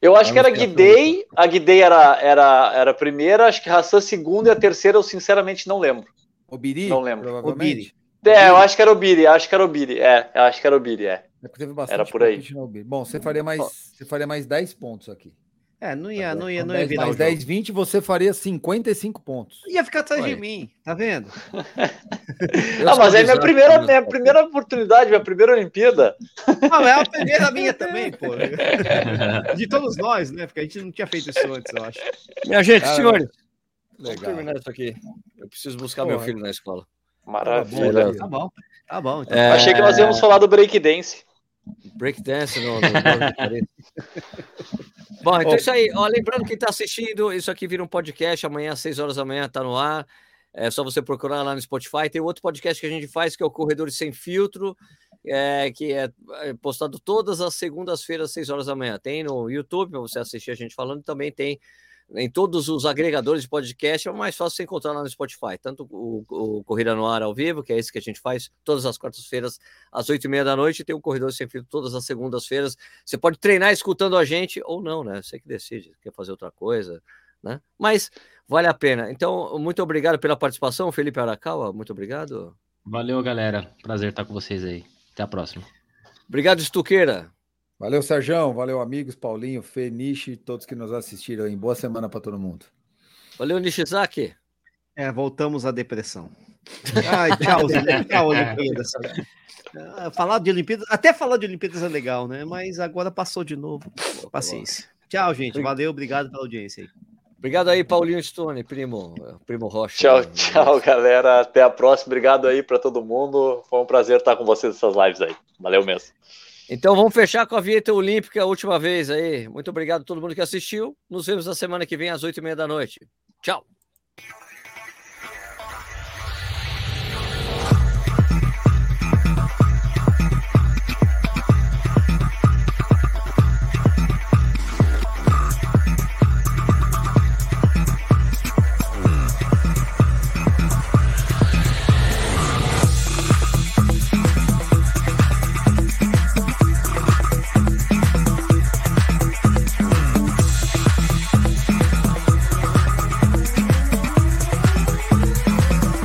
Eu acho que era Guidei, a Guidei era, era, era a primeira, acho que Hassan segunda e a terceira eu sinceramente não lembro. O Biri? Não lembro. Provavelmente. É, eu acho que era o Biri, acho que era o Biri, é, eu acho que era o Biri, é. É porque teve bastante Era por aí. Bom, você faria mais, você faria mais 10 pontos aqui. É, não ia, não ia, não ia 10 virar o mais jogo. 10, 20, você faria 55 pontos. Ia ficar atrás de mim, tá vendo? Ah, mas é minha primeira, minha palpites. primeira oportunidade, minha primeira Olimpíada. Não, é a primeira minha também, pô. De todos nós, né? Porque a gente não tinha feito isso antes, eu acho. Minha gente, Cara, senhores, vamos Legal. terminar isso aqui. Eu preciso buscar Pô, meu é. filho na escola. Maravilha. Beleza. Tá bom, tá bom. Então. É, Achei que nós íamos falar do breakdance. Breakdance no, no... Bom, então é isso aí. Ó, lembrando quem está assistindo, isso aqui vira um podcast. Amanhã, às 6 horas da manhã, está no ar. É só você procurar lá no Spotify. Tem outro podcast que a gente faz, que é o Corredores Sem Filtro, é, que é, é postado todas as segundas-feiras, às 6 horas da manhã. Tem no YouTube, para você assistir a gente falando, também tem em todos os agregadores de podcast, é mais fácil você encontrar lá no Spotify. Tanto o, o Corrida no Ar ao vivo, que é esse que a gente faz todas as quartas-feiras, às oito e meia da noite, e tem o Corredor Sem Filtro todas as segundas-feiras. Você pode treinar escutando a gente ou não, né? Você que decide, quer fazer outra coisa, né? Mas vale a pena. Então, muito obrigado pela participação, Felipe Arakawa. Muito obrigado. Valeu, galera. Prazer estar com vocês aí. Até a próxima. Obrigado, Estuqueira. Valeu, Sérgio. Valeu, amigos. Paulinho, Fê, Nishi, todos que nos assistiram. Em boa semana para todo mundo. Valeu, Nishizaki. É, voltamos à depressão. Ai, tchau, tchau, Olimpíadas. Ah, falar de Olimpíadas, até falar de Olimpíadas é legal, né? Mas agora passou de novo. Paciência. Tchau, gente. Valeu, obrigado pela audiência aí. Obrigado aí, Paulinho Stone, primo, primo Rocha. Tchau, tchau, galera. Até a próxima. Obrigado aí para todo mundo. Foi um prazer estar com vocês nessas lives aí. Valeu mesmo. Então vamos fechar com a vinheta olímpica a última vez aí. Muito obrigado a todo mundo que assistiu. Nos vemos na semana que vem às oito e meia da noite. Tchau.